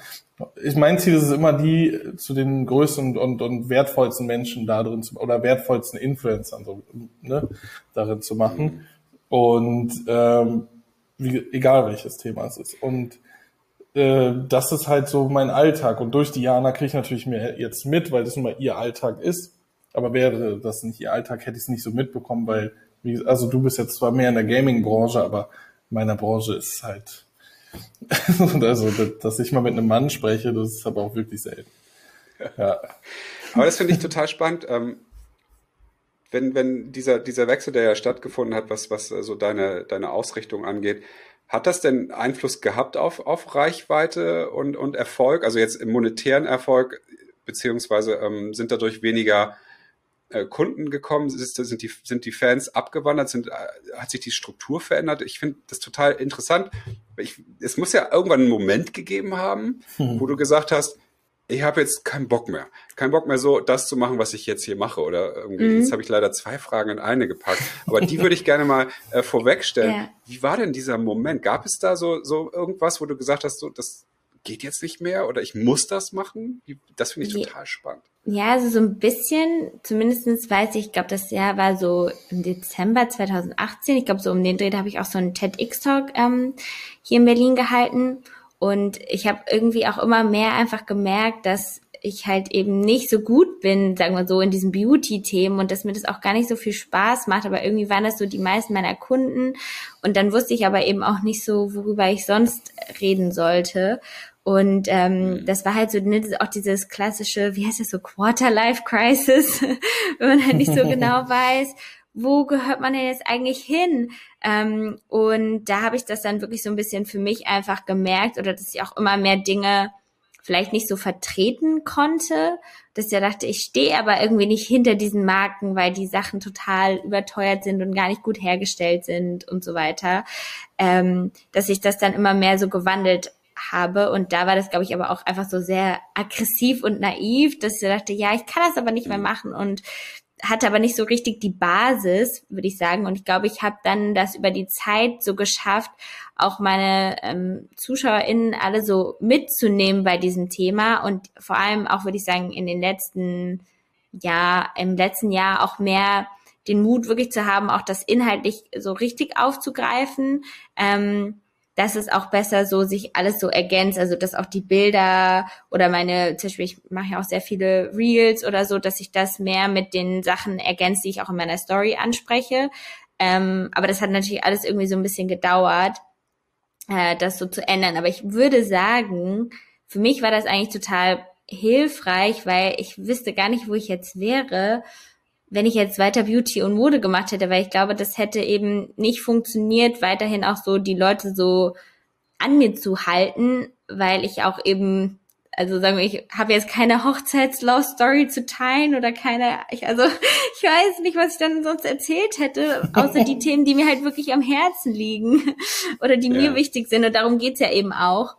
ich mein Ziel ist es immer, die zu den größten und, und wertvollsten Menschen da drin zu, oder wertvollsten Influencern so, ne, darin zu machen. Und ähm, wie, egal welches Thema es ist. Und äh, das ist halt so mein Alltag. Und durch Diana kriege ich natürlich mir jetzt mit, weil das nun mal ihr Alltag ist. Aber wäre das nicht ihr Alltag, hätte ich es nicht so mitbekommen, weil, wie, also du bist jetzt zwar mehr in der Gaming-Branche, aber in meiner Branche ist halt also, dass ich mal mit einem Mann spreche, das ist aber auch wirklich selten. Ja. Aber das finde ich total spannend. Ähm, wenn, wenn dieser, dieser Wechsel, der ja stattgefunden hat, was, was so deine, deine Ausrichtung angeht, hat das denn Einfluss gehabt auf, auf Reichweite und, und Erfolg? Also jetzt im monetären Erfolg, beziehungsweise ähm, sind dadurch weniger äh, Kunden gekommen? Ist, sind, die, sind die Fans abgewandert? Sind, äh, hat sich die Struktur verändert? Ich finde das total interessant. Ich, es muss ja irgendwann einen Moment gegeben haben, hm. wo du gesagt hast, ich habe jetzt keinen Bock mehr. Keinen Bock mehr so, das zu machen, was ich jetzt hier mache. Oder irgendwie, mhm. jetzt habe ich leider zwei Fragen in eine gepackt. Aber die würde ich gerne mal äh, vorwegstellen. Ja. Wie war denn dieser Moment? Gab es da so, so irgendwas, wo du gesagt hast, so, das geht jetzt nicht mehr oder ich muss das machen? Das finde ich total spannend. Ja, also so ein bisschen, zumindestens weiß ich, ich glaube, das Jahr war so im Dezember 2018. Ich glaube, so um den Dreh habe ich auch so einen TEDx-Talk ähm, hier in Berlin gehalten. Und ich habe irgendwie auch immer mehr einfach gemerkt, dass ich halt eben nicht so gut bin, sagen wir so, in diesen Beauty-Themen und dass mir das auch gar nicht so viel Spaß macht, aber irgendwie waren das so die meisten meiner Kunden und dann wusste ich aber eben auch nicht so, worüber ich sonst reden sollte. Und ähm, mhm. das war halt so ne, auch dieses klassische, wie heißt das so, Quarter-Life-Crisis, wenn man halt nicht so genau weiß, wo gehört man denn jetzt eigentlich hin? Ähm, und da habe ich das dann wirklich so ein bisschen für mich einfach gemerkt oder dass ich auch immer mehr Dinge vielleicht nicht so vertreten konnte, dass ich dachte, ich stehe aber irgendwie nicht hinter diesen Marken, weil die Sachen total überteuert sind und gar nicht gut hergestellt sind und so weiter, ähm, dass ich das dann immer mehr so gewandelt habe. Und da war das, glaube ich, aber auch einfach so sehr aggressiv und naiv, dass ich dachte, ja, ich kann das aber nicht mehr mhm. machen und hatte aber nicht so richtig die Basis, würde ich sagen. Und ich glaube, ich habe dann das über die Zeit so geschafft, auch meine ähm, ZuschauerInnen alle so mitzunehmen bei diesem Thema und vor allem auch, würde ich sagen, in den letzten Jahr, im letzten Jahr auch mehr den Mut wirklich zu haben, auch das inhaltlich so richtig aufzugreifen. Ähm, dass es auch besser so sich alles so ergänzt, also dass auch die Bilder oder meine, zum Beispiel, ich mache ja auch sehr viele Reels oder so, dass ich das mehr mit den Sachen ergänzt, die ich auch in meiner Story anspreche. Ähm, aber das hat natürlich alles irgendwie so ein bisschen gedauert, äh, das so zu ändern. Aber ich würde sagen, für mich war das eigentlich total hilfreich, weil ich wüsste gar nicht, wo ich jetzt wäre, wenn ich jetzt weiter Beauty und Mode gemacht hätte, weil ich glaube, das hätte eben nicht funktioniert, weiterhin auch so die Leute so an mir zu halten, weil ich auch eben, also sagen wir, ich habe jetzt keine Hochzeits-Love-Story zu teilen oder keine, ich, also ich weiß nicht, was ich dann sonst erzählt hätte, außer die Themen, die mir halt wirklich am Herzen liegen oder die ja. mir wichtig sind und darum geht's ja eben auch.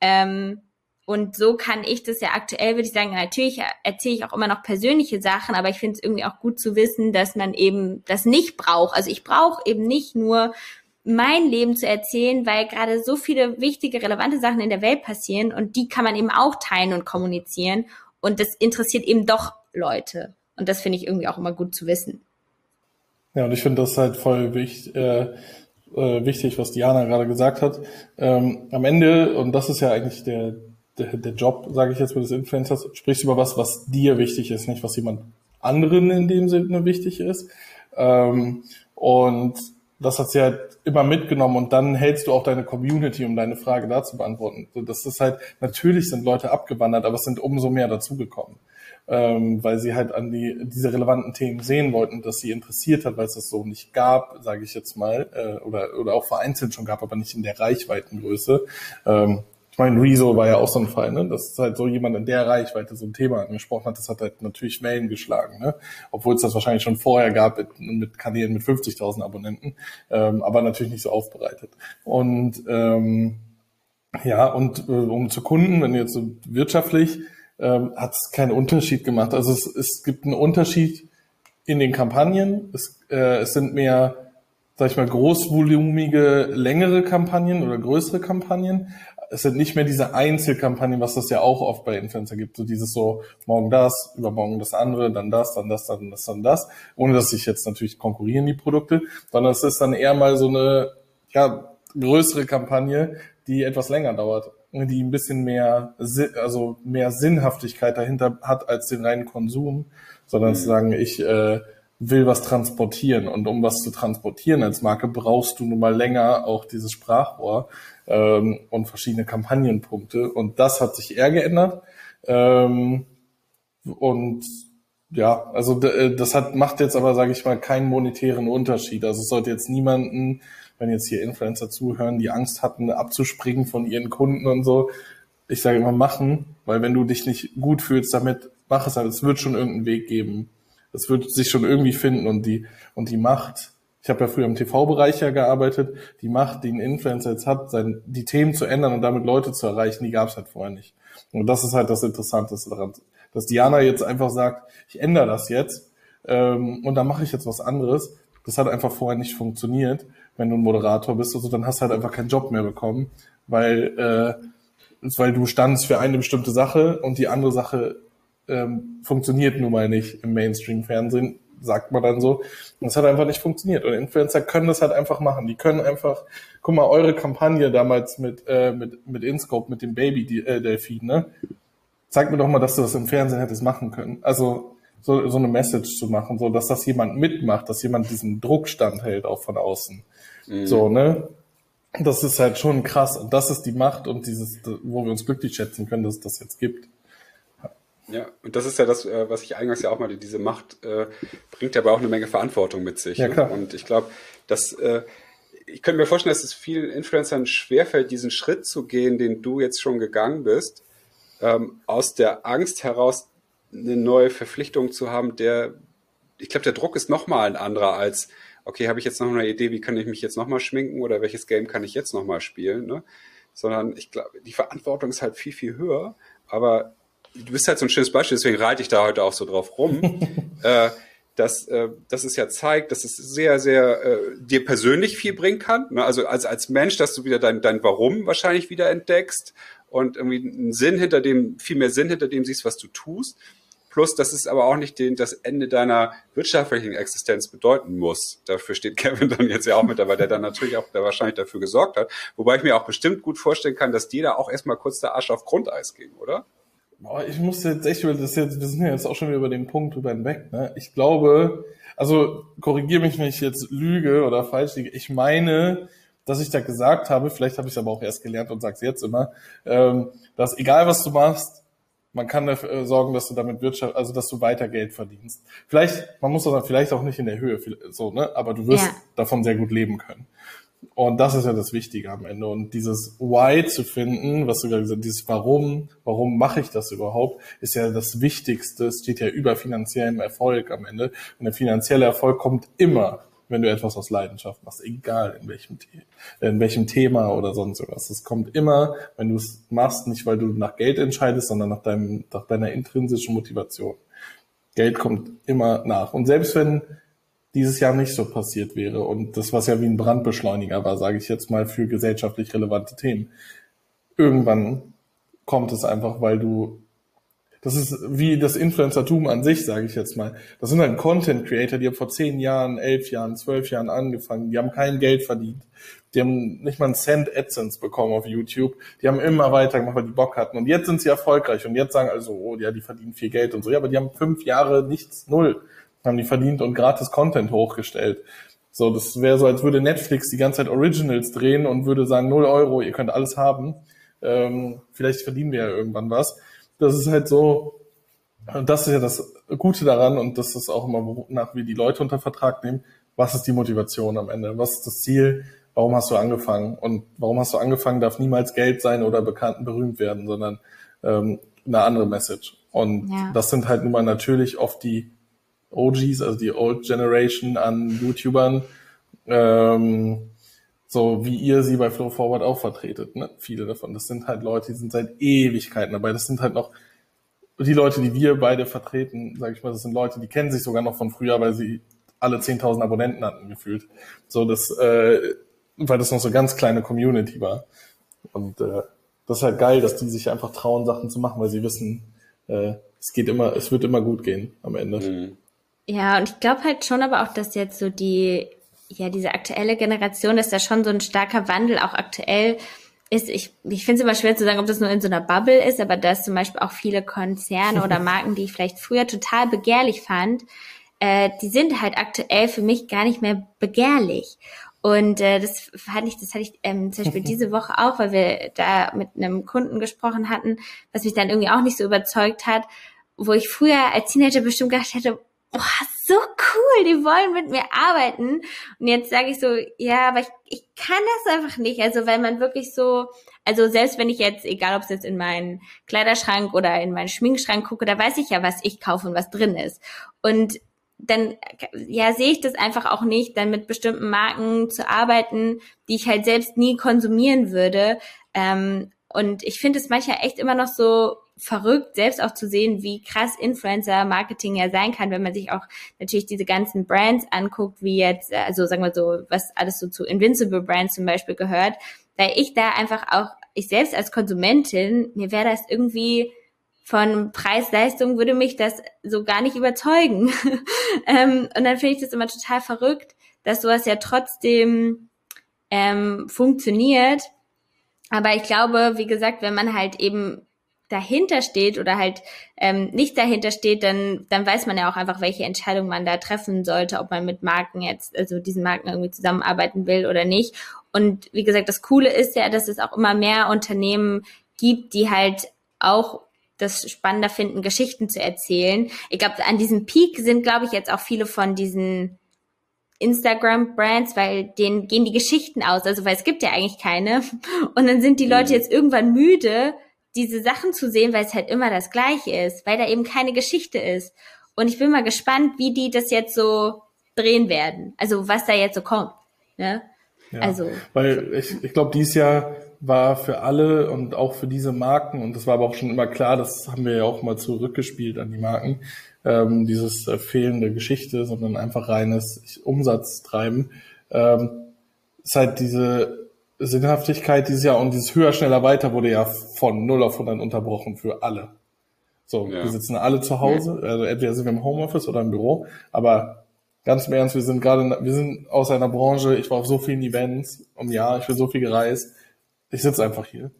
Ähm, und so kann ich das ja aktuell, würde ich sagen, natürlich erzähle ich auch immer noch persönliche Sachen, aber ich finde es irgendwie auch gut zu wissen, dass man eben das nicht braucht. Also ich brauche eben nicht nur mein Leben zu erzählen, weil gerade so viele wichtige, relevante Sachen in der Welt passieren und die kann man eben auch teilen und kommunizieren. Und das interessiert eben doch Leute. Und das finde ich irgendwie auch immer gut zu wissen. Ja, und ich finde das halt voll wichtig, äh, äh, wichtig, was Diana gerade gesagt hat. Ähm, am Ende, und das ist ja eigentlich der, der, der Job, sage ich jetzt mit des Influencers, sprichst über was, was dir wichtig ist, nicht was jemand anderen in dem Sinne wichtig ist. Ähm, und das hat sie halt immer mitgenommen und dann hältst du auch deine Community, um deine Frage da zu beantworten. Das ist halt, natürlich sind Leute abgewandert, aber es sind umso mehr dazugekommen. Ähm, weil sie halt an die diese relevanten Themen sehen wollten, dass sie interessiert hat, weil es das so nicht gab, sage ich jetzt mal, äh, oder oder auch vereinzelt schon gab, aber nicht in der Reichweitengröße. Ähm, ich meine, Rezo war ja auch so ein Fall, ne? Das ist halt so jemand in der Reichweite so ein Thema angesprochen hat, das hat halt natürlich Wellen geschlagen, ne? Obwohl es das wahrscheinlich schon vorher gab mit, mit Kanälen mit 50.000 Abonnenten, ähm, aber natürlich nicht so aufbereitet. Und ähm, ja, und äh, um zu Kunden, wenn jetzt so wirtschaftlich, ähm, hat es keinen Unterschied gemacht. Also es, es gibt einen Unterschied in den Kampagnen. Es, äh, es sind mehr sag ich mal, großvolumige, längere Kampagnen oder größere Kampagnen, es sind nicht mehr diese Einzelkampagnen, was das ja auch oft bei Influencer gibt. So dieses so, morgen das, übermorgen das andere, dann das, dann das, dann das, dann das. Ohne dass sich jetzt natürlich konkurrieren, die Produkte. Sondern es ist dann eher mal so eine, ja, größere Kampagne, die etwas länger dauert. Die ein bisschen mehr, also mehr Sinnhaftigkeit dahinter hat als den reinen Konsum. Sondern mhm. zu sagen, ich, äh, will was transportieren. Und um was zu transportieren als Marke, brauchst du nun mal länger auch dieses Sprachrohr ähm, und verschiedene Kampagnenpunkte. Und das hat sich eher geändert. Ähm, und ja, also äh, das hat, macht jetzt aber, sage ich mal, keinen monetären Unterschied. Also es sollte jetzt niemanden, wenn jetzt hier Influencer zuhören, die Angst hatten, abzuspringen von ihren Kunden und so, ich sage immer machen, weil wenn du dich nicht gut fühlst damit, mach es halt. Es wird schon irgendeinen Weg geben. Es wird sich schon irgendwie finden und die und die Macht ich habe ja früher im TV-Bereich ja gearbeitet, die Macht, die ein Influencer jetzt hat, sein, die Themen zu ändern und damit Leute zu erreichen, die gab es halt vorher nicht. Und das ist halt das Interessanteste daran, dass Diana jetzt einfach sagt, ich ändere das jetzt ähm, und dann mache ich jetzt was anderes. Das hat einfach vorher nicht funktioniert. Wenn du ein Moderator bist, also dann hast du halt einfach keinen Job mehr bekommen, weil äh, weil du standst für eine bestimmte Sache und die andere Sache ähm, funktioniert nun mal nicht im Mainstream-Fernsehen sagt man dann so. Und es hat einfach nicht funktioniert. Und Influencer können das halt einfach machen. Die können einfach, guck mal, eure Kampagne damals mit, äh, mit, mit InScope, mit dem Baby äh, Delfin, ne? Zeig mir doch mal, dass du das im Fernsehen hättest machen können. Also so, so eine Message zu machen, so dass das jemand mitmacht, dass jemand diesen Druck standhält, auch von außen. Mhm. So, ne? Das ist halt schon krass. Und das ist die Macht und dieses, wo wir uns glücklich schätzen können, dass es das jetzt gibt. Ja, und das ist ja das, äh, was ich eingangs ja auch mal, diese Macht äh, bringt aber auch eine Menge Verantwortung mit sich. Ja, klar. Ne? Und ich glaube, dass äh, ich könnte mir vorstellen, dass es vielen Influencern schwerfällt, diesen Schritt zu gehen, den du jetzt schon gegangen bist, ähm, aus der Angst heraus eine neue Verpflichtung zu haben, der, ich glaube, der Druck ist nochmal ein anderer als, okay, habe ich jetzt noch eine Idee, wie kann ich mich jetzt nochmal schminken oder welches Game kann ich jetzt nochmal spielen, ne? Sondern ich glaube, die Verantwortung ist halt viel, viel höher, aber du bist halt so ein schönes Beispiel, deswegen reite ich da heute auch so drauf rum, äh, dass, äh, dass es ja zeigt, dass es sehr, sehr äh, dir persönlich viel bringen kann. Ne? Also als, als Mensch, dass du wieder dein, dein Warum wahrscheinlich wieder entdeckst und irgendwie einen Sinn hinter dem, viel mehr Sinn hinter dem siehst, was du tust. Plus, dass es aber auch nicht den, das Ende deiner wirtschaftlichen Existenz bedeuten muss. Dafür steht Kevin dann jetzt ja auch mit dabei, der dann natürlich auch der wahrscheinlich dafür gesorgt hat. Wobei ich mir auch bestimmt gut vorstellen kann, dass dir da auch erstmal kurz der Arsch auf Grundeis ging, oder? Boah, ich muss jetzt echt über das jetzt, wir sind ja jetzt auch schon wieder über den Punkt drüber hinweg, ne? Ich glaube, also korrigiere mich, wenn ich jetzt lüge oder falsch liege. Ich meine, dass ich da gesagt habe, vielleicht habe ich es aber auch erst gelernt und sage es jetzt immer, ähm, dass egal was du machst, man kann dafür sorgen, dass du damit Wirtschaft, also dass du weiter Geld verdienst. Vielleicht, man muss das dann vielleicht auch nicht in der Höhe, so, ne? Aber du wirst ja. davon sehr gut leben können. Und das ist ja das Wichtige am Ende. Und dieses Why zu finden, was du gerade gesagt hast, dieses Warum, warum mache ich das überhaupt, ist ja das Wichtigste. Es steht ja über finanziellem Erfolg am Ende. Und der finanzielle Erfolg kommt immer, wenn du etwas aus Leidenschaft machst, egal in welchem, in welchem Thema oder sonst was. Es kommt immer, wenn du es machst, nicht weil du nach Geld entscheidest, sondern nach, deinem, nach deiner intrinsischen Motivation. Geld kommt immer nach. Und selbst wenn dieses Jahr nicht so passiert wäre. Und das, was ja wie ein Brandbeschleuniger war, sage ich jetzt mal, für gesellschaftlich relevante Themen. Irgendwann kommt es einfach, weil du, das ist wie das Influencertum an sich, sage ich jetzt mal. Das sind halt Content Creator, die haben vor zehn Jahren, elf Jahren, zwölf Jahren angefangen. Die haben kein Geld verdient. Die haben nicht mal einen Cent AdSense bekommen auf YouTube. Die haben immer weitergemacht, weil die Bock hatten. Und jetzt sind sie erfolgreich. Und jetzt sagen also, oh ja, die verdienen viel Geld und so. Ja, aber die haben fünf Jahre nichts, null haben die verdient und gratis Content hochgestellt. So, das wäre so, als würde Netflix die ganze Zeit Originals drehen und würde sagen, 0 Euro, ihr könnt alles haben. Ähm, vielleicht verdienen wir ja irgendwann was. Das ist halt so, das ist ja das Gute daran und das ist auch immer, nach wie die Leute unter Vertrag nehmen. Was ist die Motivation am Ende? Was ist das Ziel? Warum hast du angefangen? Und warum hast du angefangen, darf niemals Geld sein oder bekannt und berühmt werden, sondern ähm, eine andere Message. Und ja. das sind halt nun mal natürlich oft die OGs, also die Old Generation an YouTubern, ähm, so wie ihr sie bei Flow Forward auch vertretet. Ne? Viele davon. Das sind halt Leute, die sind seit Ewigkeiten dabei. Das sind halt noch die Leute, die wir beide vertreten, sage ich mal, das sind Leute, die kennen sich sogar noch von früher, weil sie alle 10.000 Abonnenten hatten gefühlt. So das, äh, weil das noch so ganz kleine Community war. Und äh, das ist halt geil, dass die sich einfach trauen, Sachen zu machen, weil sie wissen, äh, es geht immer, es wird immer gut gehen am Ende. Mhm. Ja, und ich glaube halt schon aber auch, dass jetzt so die, ja, diese aktuelle Generation, dass da schon so ein starker Wandel auch aktuell ist. Ich, ich finde es immer schwer zu sagen, ob das nur in so einer Bubble ist, aber dass zum Beispiel auch viele Konzerne oder Marken, die ich vielleicht früher total begehrlich fand, äh, die sind halt aktuell für mich gar nicht mehr begehrlich. Und äh, das fand ich, das hatte ich ähm, zum Beispiel diese Woche auch, weil wir da mit einem Kunden gesprochen hatten, was mich dann irgendwie auch nicht so überzeugt hat, wo ich früher als Teenager bestimmt gedacht hätte, oh, so cool, die wollen mit mir arbeiten. Und jetzt sage ich so, ja, aber ich, ich kann das einfach nicht. Also weil man wirklich so, also selbst wenn ich jetzt, egal ob es jetzt in meinen Kleiderschrank oder in meinen Schminkschrank gucke, da weiß ich ja, was ich kaufe und was drin ist. Und dann ja sehe ich das einfach auch nicht, dann mit bestimmten Marken zu arbeiten, die ich halt selbst nie konsumieren würde. Ähm, und ich finde es manchmal echt immer noch so verrückt, selbst auch zu sehen, wie krass Influencer-Marketing ja sein kann, wenn man sich auch natürlich diese ganzen Brands anguckt, wie jetzt, also sagen wir so, was alles so zu Invincible Brands zum Beispiel gehört, weil ich da einfach auch, ich selbst als Konsumentin, mir wäre das irgendwie von Preis-Leistung würde mich das so gar nicht überzeugen. ähm, und dann finde ich das immer total verrückt, dass sowas ja trotzdem ähm, funktioniert. Aber ich glaube, wie gesagt, wenn man halt eben dahinter steht oder halt ähm, nicht dahinter steht, dann, dann weiß man ja auch einfach, welche Entscheidung man da treffen sollte, ob man mit Marken jetzt, also diesen Marken irgendwie zusammenarbeiten will oder nicht. Und wie gesagt, das Coole ist ja, dass es auch immer mehr Unternehmen gibt, die halt auch das spannender finden, Geschichten zu erzählen. Ich glaube, an diesem Peak sind, glaube ich, jetzt auch viele von diesen Instagram-Brands, weil denen gehen die Geschichten aus, also weil es gibt ja eigentlich keine. Und dann sind die Leute mhm. jetzt irgendwann müde, diese Sachen zu sehen, weil es halt immer das Gleiche ist, weil da eben keine Geschichte ist. Und ich bin mal gespannt, wie die das jetzt so drehen werden. Also was da jetzt so kommt. Ne? Ja, also. Weil ich, ich glaube, dieses Jahr war für alle und auch für diese Marken, und das war aber auch schon immer klar, das haben wir ja auch mal zurückgespielt an die Marken, ähm, dieses äh, fehlende Geschichte, sondern einfach reines Umsatztreiben, ähm, ist halt diese Sinnhaftigkeit dieses Jahr und dieses höher, schneller, weiter wurde ja von 0 auf 100 unterbrochen für alle. So, ja. wir sitzen alle zu Hause, also entweder sind wir im Homeoffice oder im Büro, aber ganz im Ernst, wir sind gerade, wir sind aus einer Branche, ich war auf so vielen Events um Jahr, ich bin so viel gereist, ich sitze einfach hier.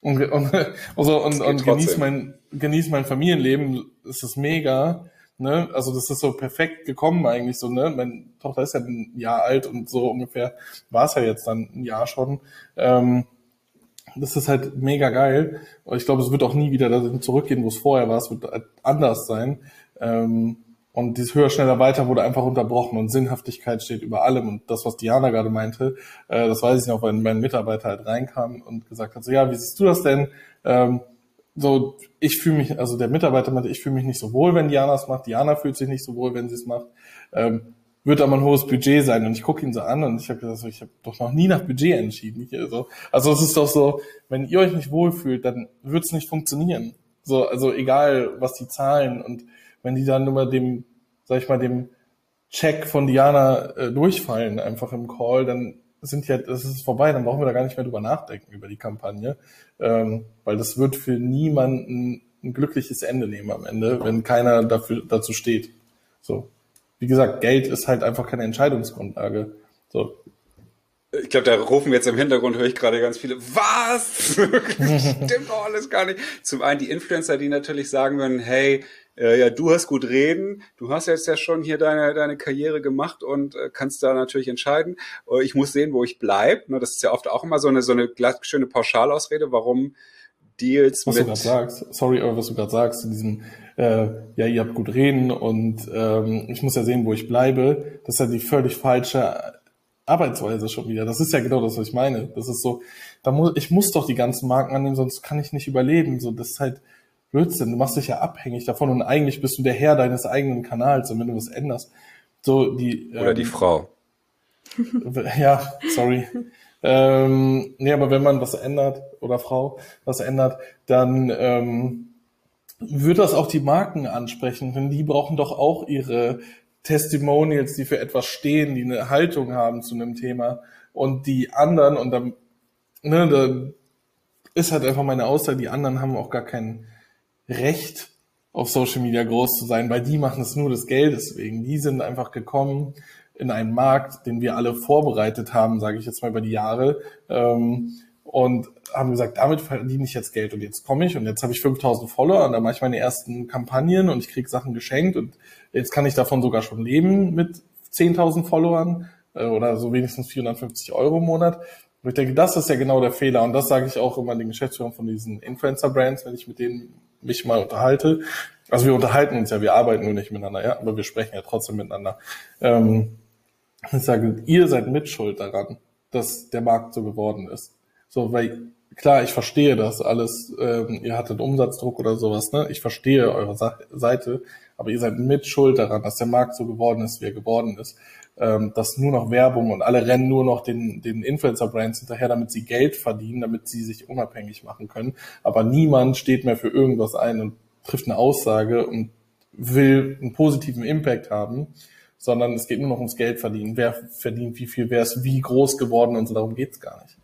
Und, und, also, und, und genieße mein, genieß mein Familienleben, es ist mega, Ne? Also das ist so perfekt gekommen eigentlich so, ne? Meine Tochter ist ja ein Jahr alt und so ungefähr war es ja jetzt dann ein Jahr schon. Ähm, das ist halt mega geil. Und ich glaube, es wird auch nie wieder dahin zurückgehen, wo es vorher war. Es wird halt anders sein. Ähm, und dieses höher, schneller, weiter wurde einfach unterbrochen und Sinnhaftigkeit steht über allem. Und das, was Diana gerade meinte, äh, das weiß ich noch, weil mein Mitarbeiter halt reinkam und gesagt hat, so, ja, wie siehst du das denn? Ähm, so, ich fühle mich, also der Mitarbeiter meinte, ich fühle mich nicht so wohl, wenn Diana es macht. Diana fühlt sich nicht so wohl, wenn sie es macht. Ähm, wird aber ein hohes Budget sein. Und ich gucke ihn so an und ich habe gesagt, so, ich habe doch noch nie nach Budget entschieden. Also, also es ist doch so, wenn ihr euch nicht wohlfühlt, dann wird es nicht funktionieren. So, also egal, was die zahlen. Und wenn die dann nur mal dem, sag ich mal, dem Check von Diana äh, durchfallen, einfach im Call, dann sind ja, das ist vorbei, dann brauchen wir da gar nicht mehr drüber nachdenken über die Kampagne, ähm, weil das wird für niemanden ein glückliches Ende nehmen am Ende, wenn keiner dafür dazu steht. So, wie gesagt, Geld ist halt einfach keine Entscheidungsgrundlage. So. Ich glaube, da rufen jetzt im Hintergrund, höre ich gerade ganz viele, was? Stimmt doch alles gar nicht. Zum einen die Influencer, die natürlich sagen würden, hey, äh, ja, du hast gut reden, du hast jetzt ja schon hier deine, deine Karriere gemacht und äh, kannst da natürlich entscheiden. Äh, ich muss sehen, wo ich bleib. Ne, das ist ja oft auch immer so eine, so eine glatt, schöne Pauschalausrede, warum Deals was mit... Was du gerade sagst, sorry, aber was du gerade sagst, in diesem, äh, ja, ihr habt gut reden und ähm, ich muss ja sehen, wo ich bleibe, das ist ja die völlig falsche Arbeitsweise schon wieder. Das ist ja genau das, was ich meine. Das ist so, da muss, ich muss doch die ganzen Marken annehmen, sonst kann ich nicht überleben. So, das ist halt, Blödsinn, du machst dich ja abhängig davon und eigentlich bist du der Herr deines eigenen Kanals und wenn du was änderst, so die oder ähm, die Frau. Ja, sorry. ähm, nee, aber wenn man was ändert oder Frau was ändert, dann ähm, wird das auch die Marken ansprechen, denn die brauchen doch auch ihre Testimonials, die für etwas stehen, die eine Haltung haben zu einem Thema und die anderen und dann ne, da, ist halt einfach meine Aussage. Die anderen haben auch gar kein Recht, auf Social Media groß zu sein, weil die machen es nur des Geldes wegen. Die sind einfach gekommen in einen Markt, den wir alle vorbereitet haben, sage ich jetzt mal über die Jahre, ähm, und haben gesagt, damit verdiene ich jetzt Geld und jetzt komme ich und jetzt habe ich 5000 Follower und dann mache ich meine ersten Kampagnen und ich kriege Sachen geschenkt und jetzt kann ich davon sogar schon leben mit 10.000 Followern äh, oder so wenigstens 450 Euro im Monat. Und ich denke, das ist ja genau der Fehler und das sage ich auch immer den Geschäftsführern von diesen Influencer-Brands, wenn ich mit denen mich mal unterhalte. Also wir unterhalten uns ja, wir arbeiten nur nicht miteinander, ja, aber wir sprechen ja trotzdem miteinander. Ähm, ich sage, ihr seid mitschuld daran, dass der Markt so geworden ist. So, weil klar, ich verstehe das alles, ähm, ihr hattet Umsatzdruck oder sowas, ne? Ich verstehe eure Sa Seite, aber ihr seid mit Schuld daran, dass der Markt so geworden ist, wie er geworden ist. Ähm, dass nur noch Werbung und alle rennen nur noch den, den Influencer-Brands hinterher, damit sie Geld verdienen, damit sie sich unabhängig machen können. Aber niemand steht mehr für irgendwas ein und trifft eine Aussage und will einen positiven Impact haben, sondern es geht nur noch ums Geld verdienen. Wer verdient wie viel, wer ist wie groß geworden und so, darum geht's gar nicht.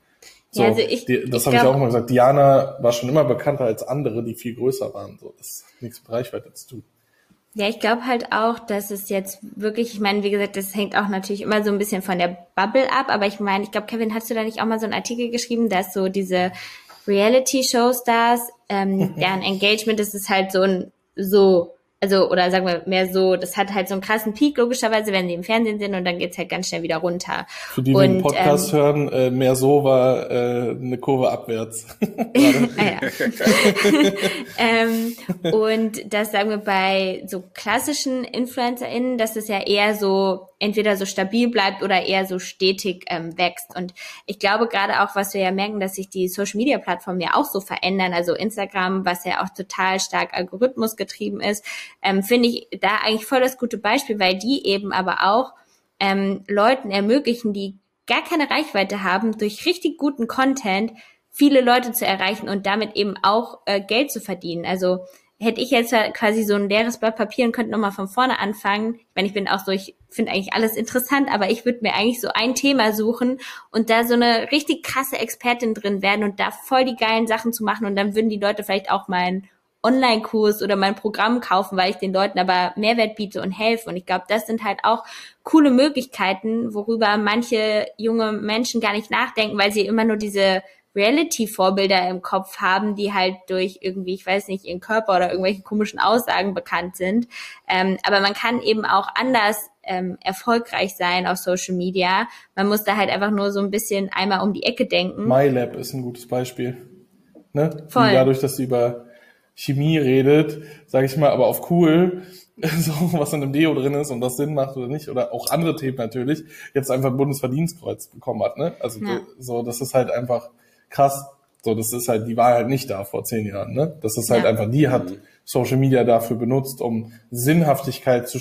So, ja, also ich, die, das habe ich auch immer gesagt. Diana war schon immer bekannter als andere, die viel größer waren. So, das hat nichts mit Reichweite zu tun. Ja, ich glaube halt auch, dass es jetzt wirklich, ich meine, wie gesagt, das hängt auch natürlich immer so ein bisschen von der Bubble ab, aber ich meine, ich glaube, Kevin, hast du da nicht auch mal so einen Artikel geschrieben, dass so diese Reality-Show-Stars, ähm, deren Engagement, das ist halt so ein so also oder sagen wir mehr so, das hat halt so einen krassen Peak, logischerweise, wenn die im Fernsehen sind und dann geht's halt ganz schnell wieder runter. Für die, die den Podcast ähm, hören, äh, mehr so war äh, eine Kurve abwärts. ah, ähm, und das sagen wir bei so klassischen InfluencerInnen, dass es ja eher so entweder so stabil bleibt oder eher so stetig ähm, wächst. Und ich glaube gerade auch, was wir ja merken, dass sich die Social Media Plattformen ja auch so verändern, also Instagram, was ja auch total stark Algorithmus getrieben ist, ähm, finde ich da eigentlich voll das gute Beispiel, weil die eben aber auch ähm, Leuten ermöglichen, die gar keine Reichweite haben, durch richtig guten Content viele Leute zu erreichen und damit eben auch äh, Geld zu verdienen. Also hätte ich jetzt quasi so ein leeres Blatt Papier und könnte nochmal von vorne anfangen. Ich meine, ich bin auch so, ich finde eigentlich alles interessant, aber ich würde mir eigentlich so ein Thema suchen und da so eine richtig krasse Expertin drin werden und da voll die geilen Sachen zu machen und dann würden die Leute vielleicht auch meinen Online-Kurs oder mein Programm kaufen, weil ich den Leuten aber Mehrwert biete und helfe. Und ich glaube, das sind halt auch coole Möglichkeiten, worüber manche junge Menschen gar nicht nachdenken, weil sie immer nur diese Reality-Vorbilder im Kopf haben, die halt durch irgendwie, ich weiß nicht, ihren Körper oder irgendwelche komischen Aussagen bekannt sind. Ähm, aber man kann eben auch anders ähm, erfolgreich sein auf Social Media. Man muss da halt einfach nur so ein bisschen einmal um die Ecke denken. MyLab ist ein gutes Beispiel. Ne? Voll. dadurch, dass sie über Chemie redet, sage ich mal, aber auf cool, so was in einem Deo drin ist und das Sinn macht oder nicht, oder auch andere Themen natürlich, jetzt einfach ein Bundesverdienstkreuz bekommen hat. Ne? Also ja. so, das ist halt einfach krass. So, das ist halt, die war halt nicht da vor zehn Jahren, ne? Das ist halt ja. einfach, die hat Social Media dafür benutzt, um Sinnhaftigkeit zu,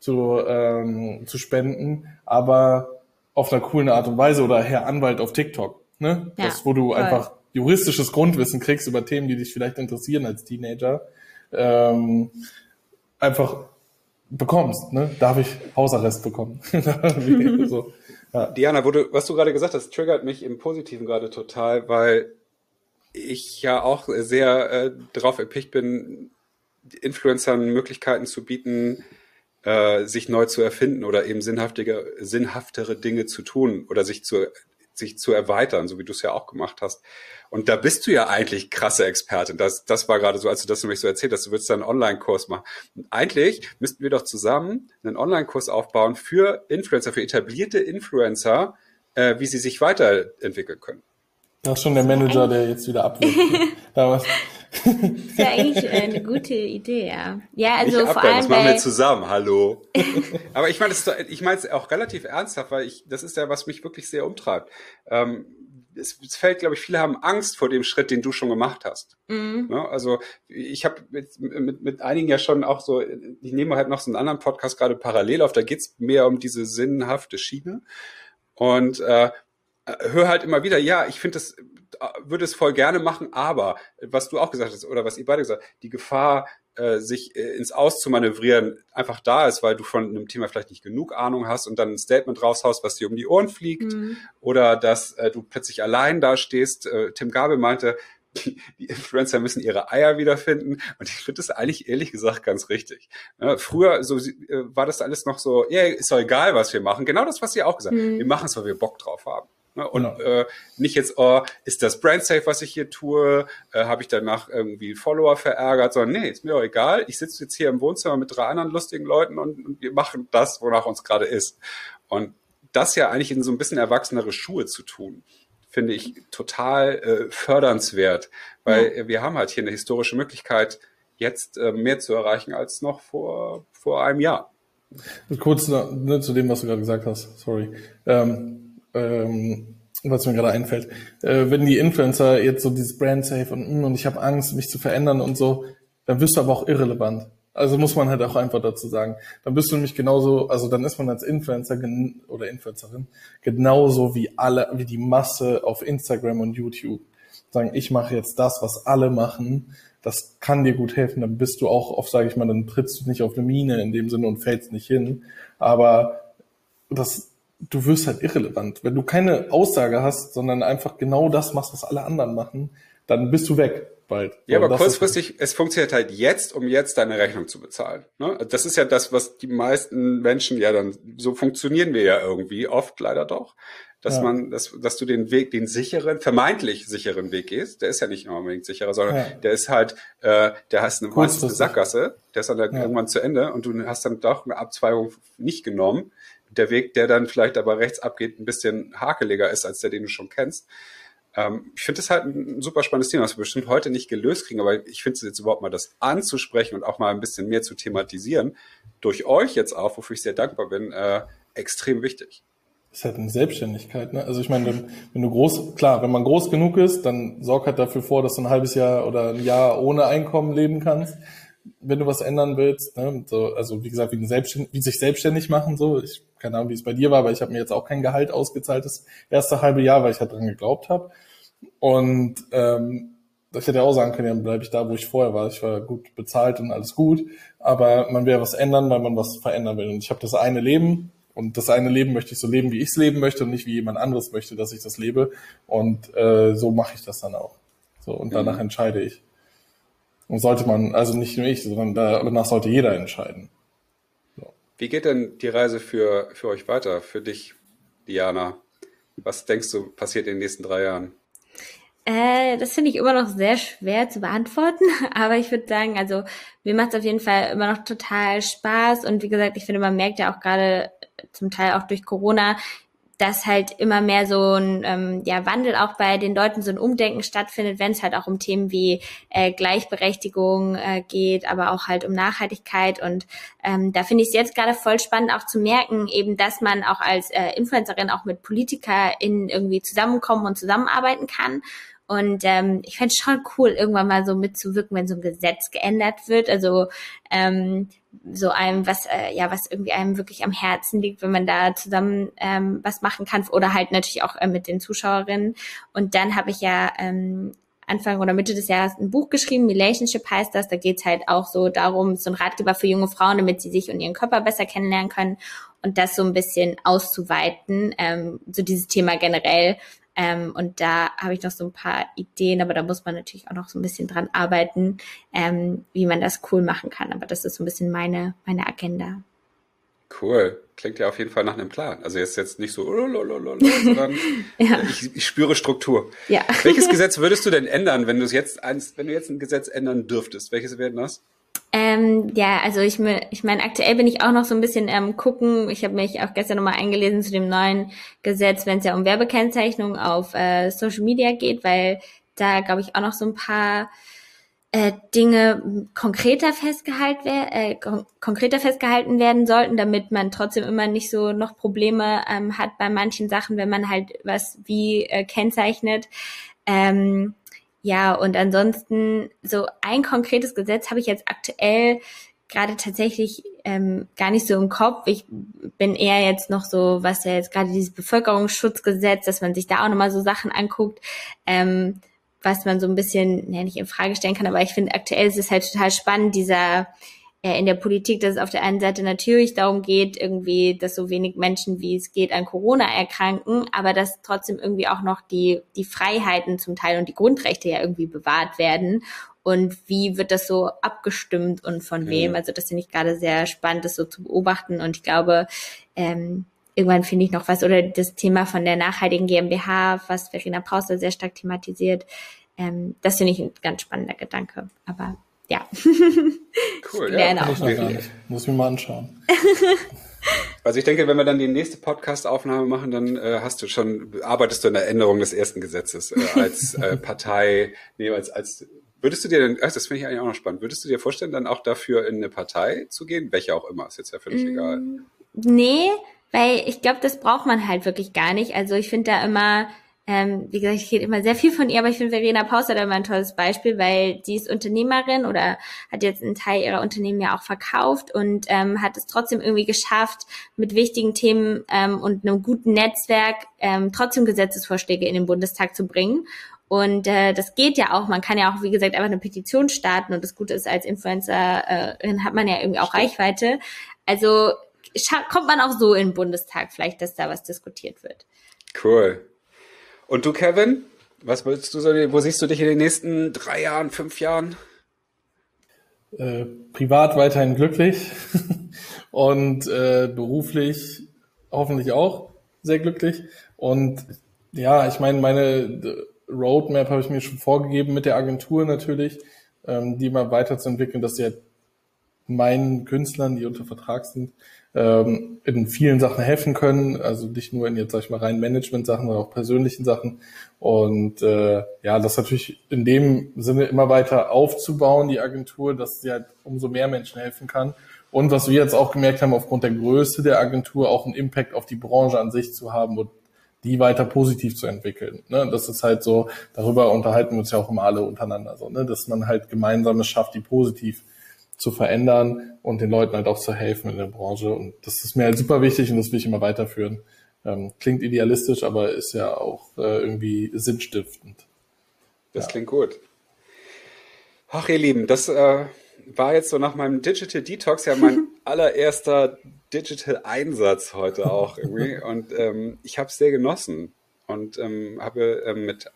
zu, ähm, zu spenden, aber auf einer coolen Art und Weise oder Herr Anwalt auf TikTok, ne? Ja, das, wo du voll. einfach juristisches Grundwissen kriegst über Themen, die dich vielleicht interessieren als Teenager, ähm, einfach bekommst, ne? Darf ich Hausarrest bekommen? so. Ja. Diana, wo du, was du gerade gesagt hast, triggert mich im Positiven gerade total, weil ich ja auch sehr äh, darauf erpicht bin, Influencern Möglichkeiten zu bieten, äh, sich neu zu erfinden oder eben sinnhaftige, sinnhaftere Dinge zu tun oder sich zu, sich zu erweitern, so wie du es ja auch gemacht hast. Und da bist du ja eigentlich krasse Expertin. Das, das war gerade so, als du das nämlich so erzählt hast, du würdest da einen Online-Kurs machen. Und eigentlich müssten wir doch zusammen einen Online-Kurs aufbauen für Influencer, für etablierte Influencer, äh, wie sie sich weiterentwickeln können. Das ist schon der Manager, der jetzt wieder abwirkt. Das ist ja eigentlich eine gute Idee, ja. Ja, also vor allem. Das machen wir zusammen, hallo. Aber ich meine, ich meine es auch relativ ernsthaft, weil ich, das ist ja, was mich wirklich sehr umtreibt. Ähm, es, es fällt, glaube ich, viele haben Angst vor dem Schritt, den du schon gemacht hast. Mhm. Ja, also ich habe mit, mit, mit einigen ja schon auch so, ich nehme halt noch so einen anderen Podcast gerade parallel auf, da geht's mehr um diese sinnhafte Schiene. Und äh, höre halt immer wieder, ja, ich finde das, würde es voll gerne machen, aber was du auch gesagt hast, oder was ihr beide gesagt habt, die Gefahr, äh, sich äh, ins Aus zu manövrieren einfach da ist, weil du von einem Thema vielleicht nicht genug Ahnung hast und dann ein Statement raushaust, was dir um die Ohren fliegt, mhm. oder dass äh, du plötzlich allein da stehst. Äh, Tim Gabel meinte, die, Influencer müssen ihre Eier wiederfinden. Und ich finde das eigentlich ehrlich gesagt ganz richtig. Früher so äh, war das alles noch so, ja, ist doch egal, was wir machen. Genau das, was ihr auch gesagt habt. Mhm. Wir machen es, weil wir Bock drauf haben. Ne? Und genau. äh, nicht jetzt, oh, ist das brand safe, was ich hier tue? Äh, Habe ich danach irgendwie Follower verärgert? Sondern nee, ist mir auch egal. Ich sitze jetzt hier im Wohnzimmer mit drei anderen lustigen Leuten und, und wir machen das, wonach uns gerade ist. Und das ja eigentlich in so ein bisschen erwachsenere Schuhe zu tun, finde ich total äh, fördernswert, weil ja. wir haben halt hier eine historische Möglichkeit, jetzt äh, mehr zu erreichen als noch vor, vor einem Jahr. Kurz ne, zu dem, was du gerade gesagt hast, sorry. Ähm, ähm, was mir gerade einfällt, äh, wenn die Influencer jetzt so dieses Brand safe und, mm, und ich habe Angst, mich zu verändern und so, dann wirst du aber auch irrelevant. Also muss man halt auch einfach dazu sagen. Dann bist du nämlich genauso, also dann ist man als Influencer oder Influencerin genauso wie alle, wie die Masse auf Instagram und YouTube. Sagen, ich mache jetzt das, was alle machen. Das kann dir gut helfen. Dann bist du auch oft, sage ich mal, dann trittst du nicht auf eine Mine in dem Sinne und fällst nicht hin. Aber das du wirst halt irrelevant. Wenn du keine Aussage hast, sondern einfach genau das machst, was alle anderen machen, dann bist du weg bald. Ja, aber kurzfristig, es funktioniert halt jetzt, um jetzt deine Rechnung zu bezahlen. Ne? Das ist ja das, was die meisten Menschen ja dann, so funktionieren wir ja irgendwie, oft leider doch, dass ja. man, dass, dass du den Weg, den sicheren, vermeintlich sicheren Weg gehst, der ist ja nicht unbedingt sicherer, sondern ja. der ist halt, äh, der hast eine meistens Sackgasse, der ist dann ja. irgendwann zu Ende und du hast dann doch eine Abzweigung nicht genommen, der Weg, der dann vielleicht aber rechts abgeht, ein bisschen hakeliger ist als der, den du schon kennst. Ähm, ich finde das halt ein super spannendes Thema, was wir bestimmt heute nicht gelöst kriegen, aber ich finde es jetzt überhaupt mal das anzusprechen und auch mal ein bisschen mehr zu thematisieren, durch euch jetzt auch, wofür ich sehr dankbar bin, äh, extrem wichtig. Ist halt eine Selbstständigkeit, ne? Also ich meine, wenn du groß, klar, wenn man groß genug ist, dann sorg halt dafür vor, dass du ein halbes Jahr oder ein Jahr ohne Einkommen leben kannst wenn du was ändern willst. Ne? So, also wie gesagt, wie, selbstständig, wie sich selbstständig machen. So, ich keine Ahnung, wie es bei dir war, aber ich habe mir jetzt auch kein Gehalt ausgezahlt das erste halbe Jahr, weil ich halt dran geglaubt habe. Und ähm, ich hätte auch sagen können, dann bleibe ich da, wo ich vorher war. Ich war gut bezahlt und alles gut, aber man will ja was ändern, weil man was verändern will. Und ich habe das eine Leben und das eine Leben möchte ich so leben, wie ich es leben möchte und nicht wie jemand anderes möchte, dass ich das lebe. Und äh, so mache ich das dann auch. So und danach mhm. entscheide ich. Und sollte man, also nicht nur ich, sondern danach sollte jeder entscheiden. Wie geht denn die Reise für, für euch weiter, für dich, Diana? Was denkst du, passiert in den nächsten drei Jahren? Äh, das finde ich immer noch sehr schwer zu beantworten, aber ich würde sagen, also mir macht es auf jeden Fall immer noch total Spaß und wie gesagt, ich finde, man merkt ja auch gerade zum Teil auch durch Corona, dass halt immer mehr so ein ähm, ja, Wandel auch bei den Leuten, so ein Umdenken stattfindet, wenn es halt auch um Themen wie äh, Gleichberechtigung äh, geht, aber auch halt um Nachhaltigkeit. Und ähm, da finde ich es jetzt gerade voll spannend auch zu merken, eben, dass man auch als äh, Influencerin auch mit PolitikerInnen irgendwie zusammenkommen und zusammenarbeiten kann. Und ähm, ich fände schon cool, irgendwann mal so mitzuwirken, wenn so ein Gesetz geändert wird. Also ähm, so einem, was äh, ja, was irgendwie einem wirklich am Herzen liegt, wenn man da zusammen ähm, was machen kann oder halt natürlich auch äh, mit den Zuschauerinnen. Und dann habe ich ja ähm, Anfang oder Mitte des Jahres ein Buch geschrieben, Relationship heißt das. Da geht's halt auch so darum, so ein Ratgeber für junge Frauen, damit sie sich und ihren Körper besser kennenlernen können und das so ein bisschen auszuweiten, ähm, so dieses Thema generell ähm, und da habe ich noch so ein paar Ideen, aber da muss man natürlich auch noch so ein bisschen dran arbeiten, ähm, wie man das cool machen kann. Aber das ist so ein bisschen meine, meine Agenda. Cool. Klingt ja auf jeden Fall nach einem Plan. Also jetzt jetzt nicht so, sondern ja. ich, ich, spüre Struktur. Ja. Welches Gesetz würdest du denn ändern, wenn du es jetzt eins, wenn du jetzt ein Gesetz ändern dürftest? Welches wäre das? Ähm, ja, also ich, ich meine, aktuell bin ich auch noch so ein bisschen ähm, gucken. Ich habe mich auch gestern nochmal eingelesen zu dem neuen Gesetz, wenn es ja um Werbekennzeichnung auf äh, Social Media geht, weil da, glaube ich, auch noch so ein paar äh, Dinge konkreter festgehalten, äh, kon konkreter festgehalten werden sollten, damit man trotzdem immer nicht so noch Probleme ähm, hat bei manchen Sachen, wenn man halt was wie äh, kennzeichnet. Ähm, ja, und ansonsten so ein konkretes Gesetz habe ich jetzt aktuell gerade tatsächlich ähm, gar nicht so im Kopf. Ich bin eher jetzt noch so, was ja jetzt gerade dieses Bevölkerungsschutzgesetz, dass man sich da auch nochmal so Sachen anguckt, ähm, was man so ein bisschen, ja, nicht in Frage stellen kann, aber ich finde aktuell ist es halt total spannend, dieser äh, in der Politik, dass es auf der einen Seite natürlich darum geht, irgendwie, dass so wenig Menschen wie es geht an Corona erkranken, aber dass trotzdem irgendwie auch noch die, die Freiheiten zum Teil und die Grundrechte ja irgendwie bewahrt werden. Und wie wird das so abgestimmt und von okay. wem? Also das finde ich gerade sehr spannend, das so zu beobachten. Und ich glaube, ähm, irgendwann finde ich noch was, oder das Thema von der nachhaltigen GmbH, was Verena Pausel sehr stark thematisiert, ähm, das finde ich ein ganz spannender Gedanke. Aber ja. Cool, ja. Auch ich noch gar nicht. Muss ich mir mal anschauen. Also ich denke, wenn wir dann die nächste Podcast-Aufnahme machen, dann äh, hast du schon, arbeitest du an der Änderung des ersten Gesetzes äh, als äh, Partei, nee, als, als Würdest du dir denn, das finde ich eigentlich auch noch spannend, würdest du dir vorstellen, dann auch dafür in eine Partei zu gehen? Welche auch immer, ist jetzt ja völlig mm, egal. Nee, weil ich glaube, das braucht man halt wirklich gar nicht. Also ich finde da immer, ähm, wie gesagt, ich rede immer sehr viel von ihr, aber ich finde Verena Pauster da immer ein tolles Beispiel, weil sie ist Unternehmerin oder hat jetzt einen Teil ihrer Unternehmen ja auch verkauft und ähm, hat es trotzdem irgendwie geschafft, mit wichtigen Themen ähm, und einem guten Netzwerk ähm, trotzdem Gesetzesvorschläge in den Bundestag zu bringen. Und äh, das geht ja auch. Man kann ja auch, wie gesagt, einfach eine Petition starten. Und das Gute ist, als Influencerin hat man ja irgendwie auch Reichweite. Also kommt man auch so in den Bundestag vielleicht, dass da was diskutiert wird. Cool. Und du, Kevin? Was willst du so, wo siehst du dich in den nächsten drei Jahren, fünf Jahren? Äh, privat weiterhin glücklich und äh, beruflich hoffentlich auch sehr glücklich. Und ja, ich meine, meine Roadmap habe ich mir schon vorgegeben mit der Agentur natürlich, ähm, die mal weiterzuentwickeln, dass sie halt meinen Künstlern, die unter Vertrag sind, ähm, in vielen Sachen helfen können. Also nicht nur in jetzt, sag ich mal, rein Management-Sachen, sondern auch persönlichen Sachen. Und äh, ja, das natürlich in dem Sinne immer weiter aufzubauen, die Agentur, dass sie halt umso mehr Menschen helfen kann. Und was wir jetzt auch gemerkt haben, aufgrund der Größe der Agentur auch einen Impact auf die Branche an sich zu haben und die weiter positiv zu entwickeln. Ne? Das ist halt so, darüber unterhalten wir uns ja auch immer alle untereinander so, ne? dass man halt gemeinsam schafft, die positiv zu verändern und den Leuten halt auch zu helfen in der Branche. Und das ist mir halt super wichtig und das will ich immer weiterführen. Ähm, klingt idealistisch, aber ist ja auch äh, irgendwie sinnstiftend. Das ja. klingt gut. Ach, ihr Lieben, das äh, war jetzt so nach meinem Digital Detox ja mein allererster Digital Einsatz heute auch irgendwie. Und ähm, ich habe es sehr genossen und ähm, habe ähm, mit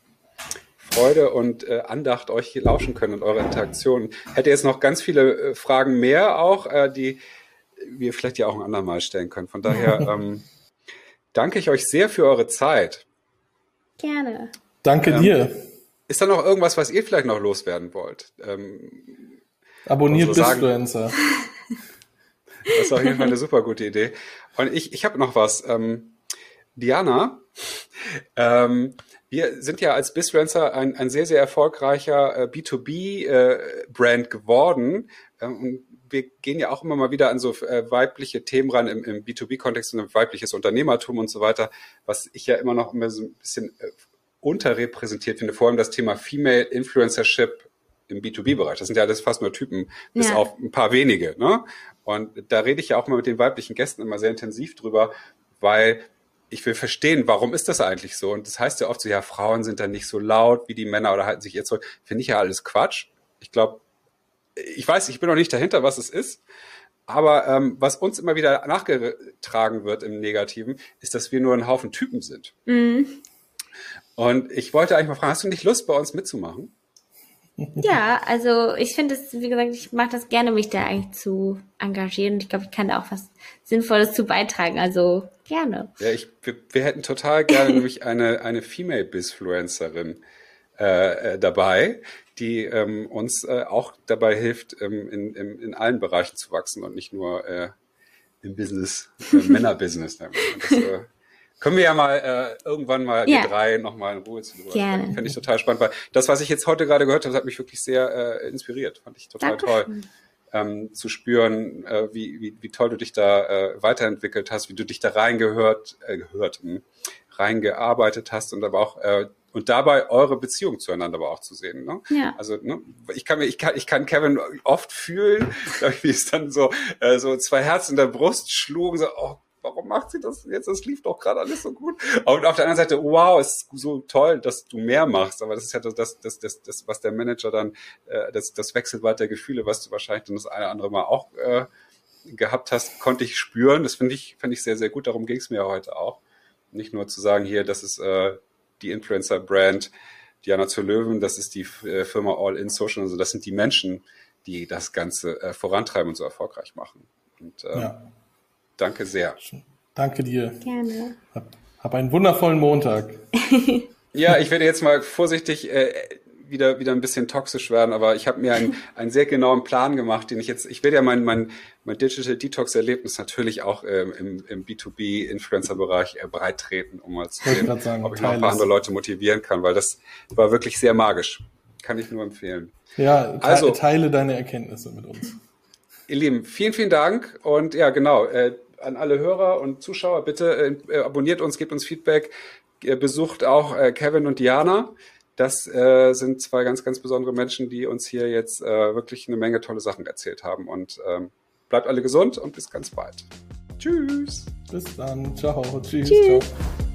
Freude und äh, Andacht euch lauschen können und eure Interaktionen. Hätte jetzt noch ganz viele äh, Fragen mehr auch, äh, die wir vielleicht ja auch ein andermal stellen können. Von daher ähm, danke ich euch sehr für eure Zeit. Gerne. Danke ähm, dir. Ist da noch irgendwas, was ihr vielleicht noch loswerden wollt? Ähm, Abonniert so. Das ist auf jeden Fall eine super gute Idee. Und ich, ich habe noch was. Ähm, Diana, ähm, wir sind ja als Bisfluencer ein, ein sehr, sehr erfolgreicher äh, B2B-Brand äh, geworden. Ähm, und wir gehen ja auch immer mal wieder an so äh, weibliche Themen ran im, im B2B-Kontext und weibliches Unternehmertum und so weiter, was ich ja immer noch immer so ein bisschen äh, unterrepräsentiert finde, vor allem das Thema Female Influencership im B2B-Bereich. Das sind ja alles fast nur Typen, bis ja. auf ein paar wenige. Ne? Und da rede ich ja auch mal mit den weiblichen Gästen immer sehr intensiv drüber, weil ich will verstehen, warum ist das eigentlich so? Und das heißt ja oft so, ja, Frauen sind dann nicht so laut wie die Männer oder halten sich ihr zurück. Finde ich ja alles Quatsch. Ich glaube, ich weiß, ich bin noch nicht dahinter, was es ist. Aber ähm, was uns immer wieder nachgetragen wird im Negativen, ist, dass wir nur ein Haufen Typen sind. Mhm. Und ich wollte eigentlich mal fragen, hast du nicht Lust, bei uns mitzumachen? Ja, also ich finde es, wie gesagt, ich mache das gerne, mich da eigentlich zu engagieren. Und ich glaube, ich kann da auch was Sinnvolles zu beitragen. Also gerne. Ja, ich, wir, wir hätten total gerne nämlich eine, eine Female Bisfluencerin äh, äh, dabei, die ähm, uns äh, auch dabei hilft, ähm, in, in, in allen Bereichen zu wachsen und nicht nur äh, im Business, äh, Männerbusiness. Das, äh, können wir ja mal äh, irgendwann mal ja. die drei nochmal in Ruhe zu drüber Gerne. Fände ich total spannend, weil das, was ich jetzt heute gerade gehört habe, hat mich wirklich sehr äh, inspiriert. Fand ich total Dankeschön. toll. Ähm, zu spüren, äh, wie, wie, wie toll du dich da äh, weiterentwickelt hast, wie du dich da reingehört, äh, gehört, mh, hm, reingearbeitet hast und aber auch äh, und dabei eure Beziehung zueinander aber auch zu sehen. Ne? Ja. Also ne, ich kann mir, ich kann, ich kann Kevin oft fühlen, wie es dann so äh, so zwei Herzen in der Brust schlugen, so oh warum macht sie das jetzt? Das lief doch gerade alles so gut. Und auf der anderen Seite, wow, ist so toll, dass du mehr machst. Aber das ist ja das, das, das, das, was der Manager dann, äh, das, das Wechselbad der Gefühle, was du wahrscheinlich dann das eine oder andere Mal auch äh, gehabt hast, konnte ich spüren. Das finde ich, finde ich sehr, sehr gut. Darum ging es mir heute auch. Nicht nur zu sagen, hier, das ist äh, die Influencer-Brand Diana zur Löwen, das ist die äh, Firma All In Social, also das sind die Menschen, die das Ganze äh, vorantreiben und so erfolgreich machen. Und äh, ja. Danke sehr. Danke dir. Gerne. Hab, hab einen wundervollen Montag. ja, ich werde jetzt mal vorsichtig äh, wieder, wieder ein bisschen toxisch werden, aber ich habe mir einen, einen sehr genauen Plan gemacht, den ich jetzt, ich werde ja mein, mein, mein Digital Detox Erlebnis natürlich auch ähm, im, im B2B Influencer Bereich äh, breit treten, um mal zu sehen, sagen, ob ich noch ein paar andere Leute motivieren kann, weil das war wirklich sehr magisch. Kann ich nur empfehlen. Ja, te also, teile deine Erkenntnisse mit uns. Ihr Lieben, vielen, vielen Dank und ja, genau, äh, an alle Hörer und Zuschauer, bitte äh, abonniert uns, gebt uns Feedback, besucht auch äh, Kevin und Diana. Das äh, sind zwei ganz, ganz besondere Menschen, die uns hier jetzt äh, wirklich eine Menge tolle Sachen erzählt haben. Und ähm, bleibt alle gesund und bis ganz bald. Tschüss. Bis dann. Ciao. Tschüss. Tschüss. Ciao.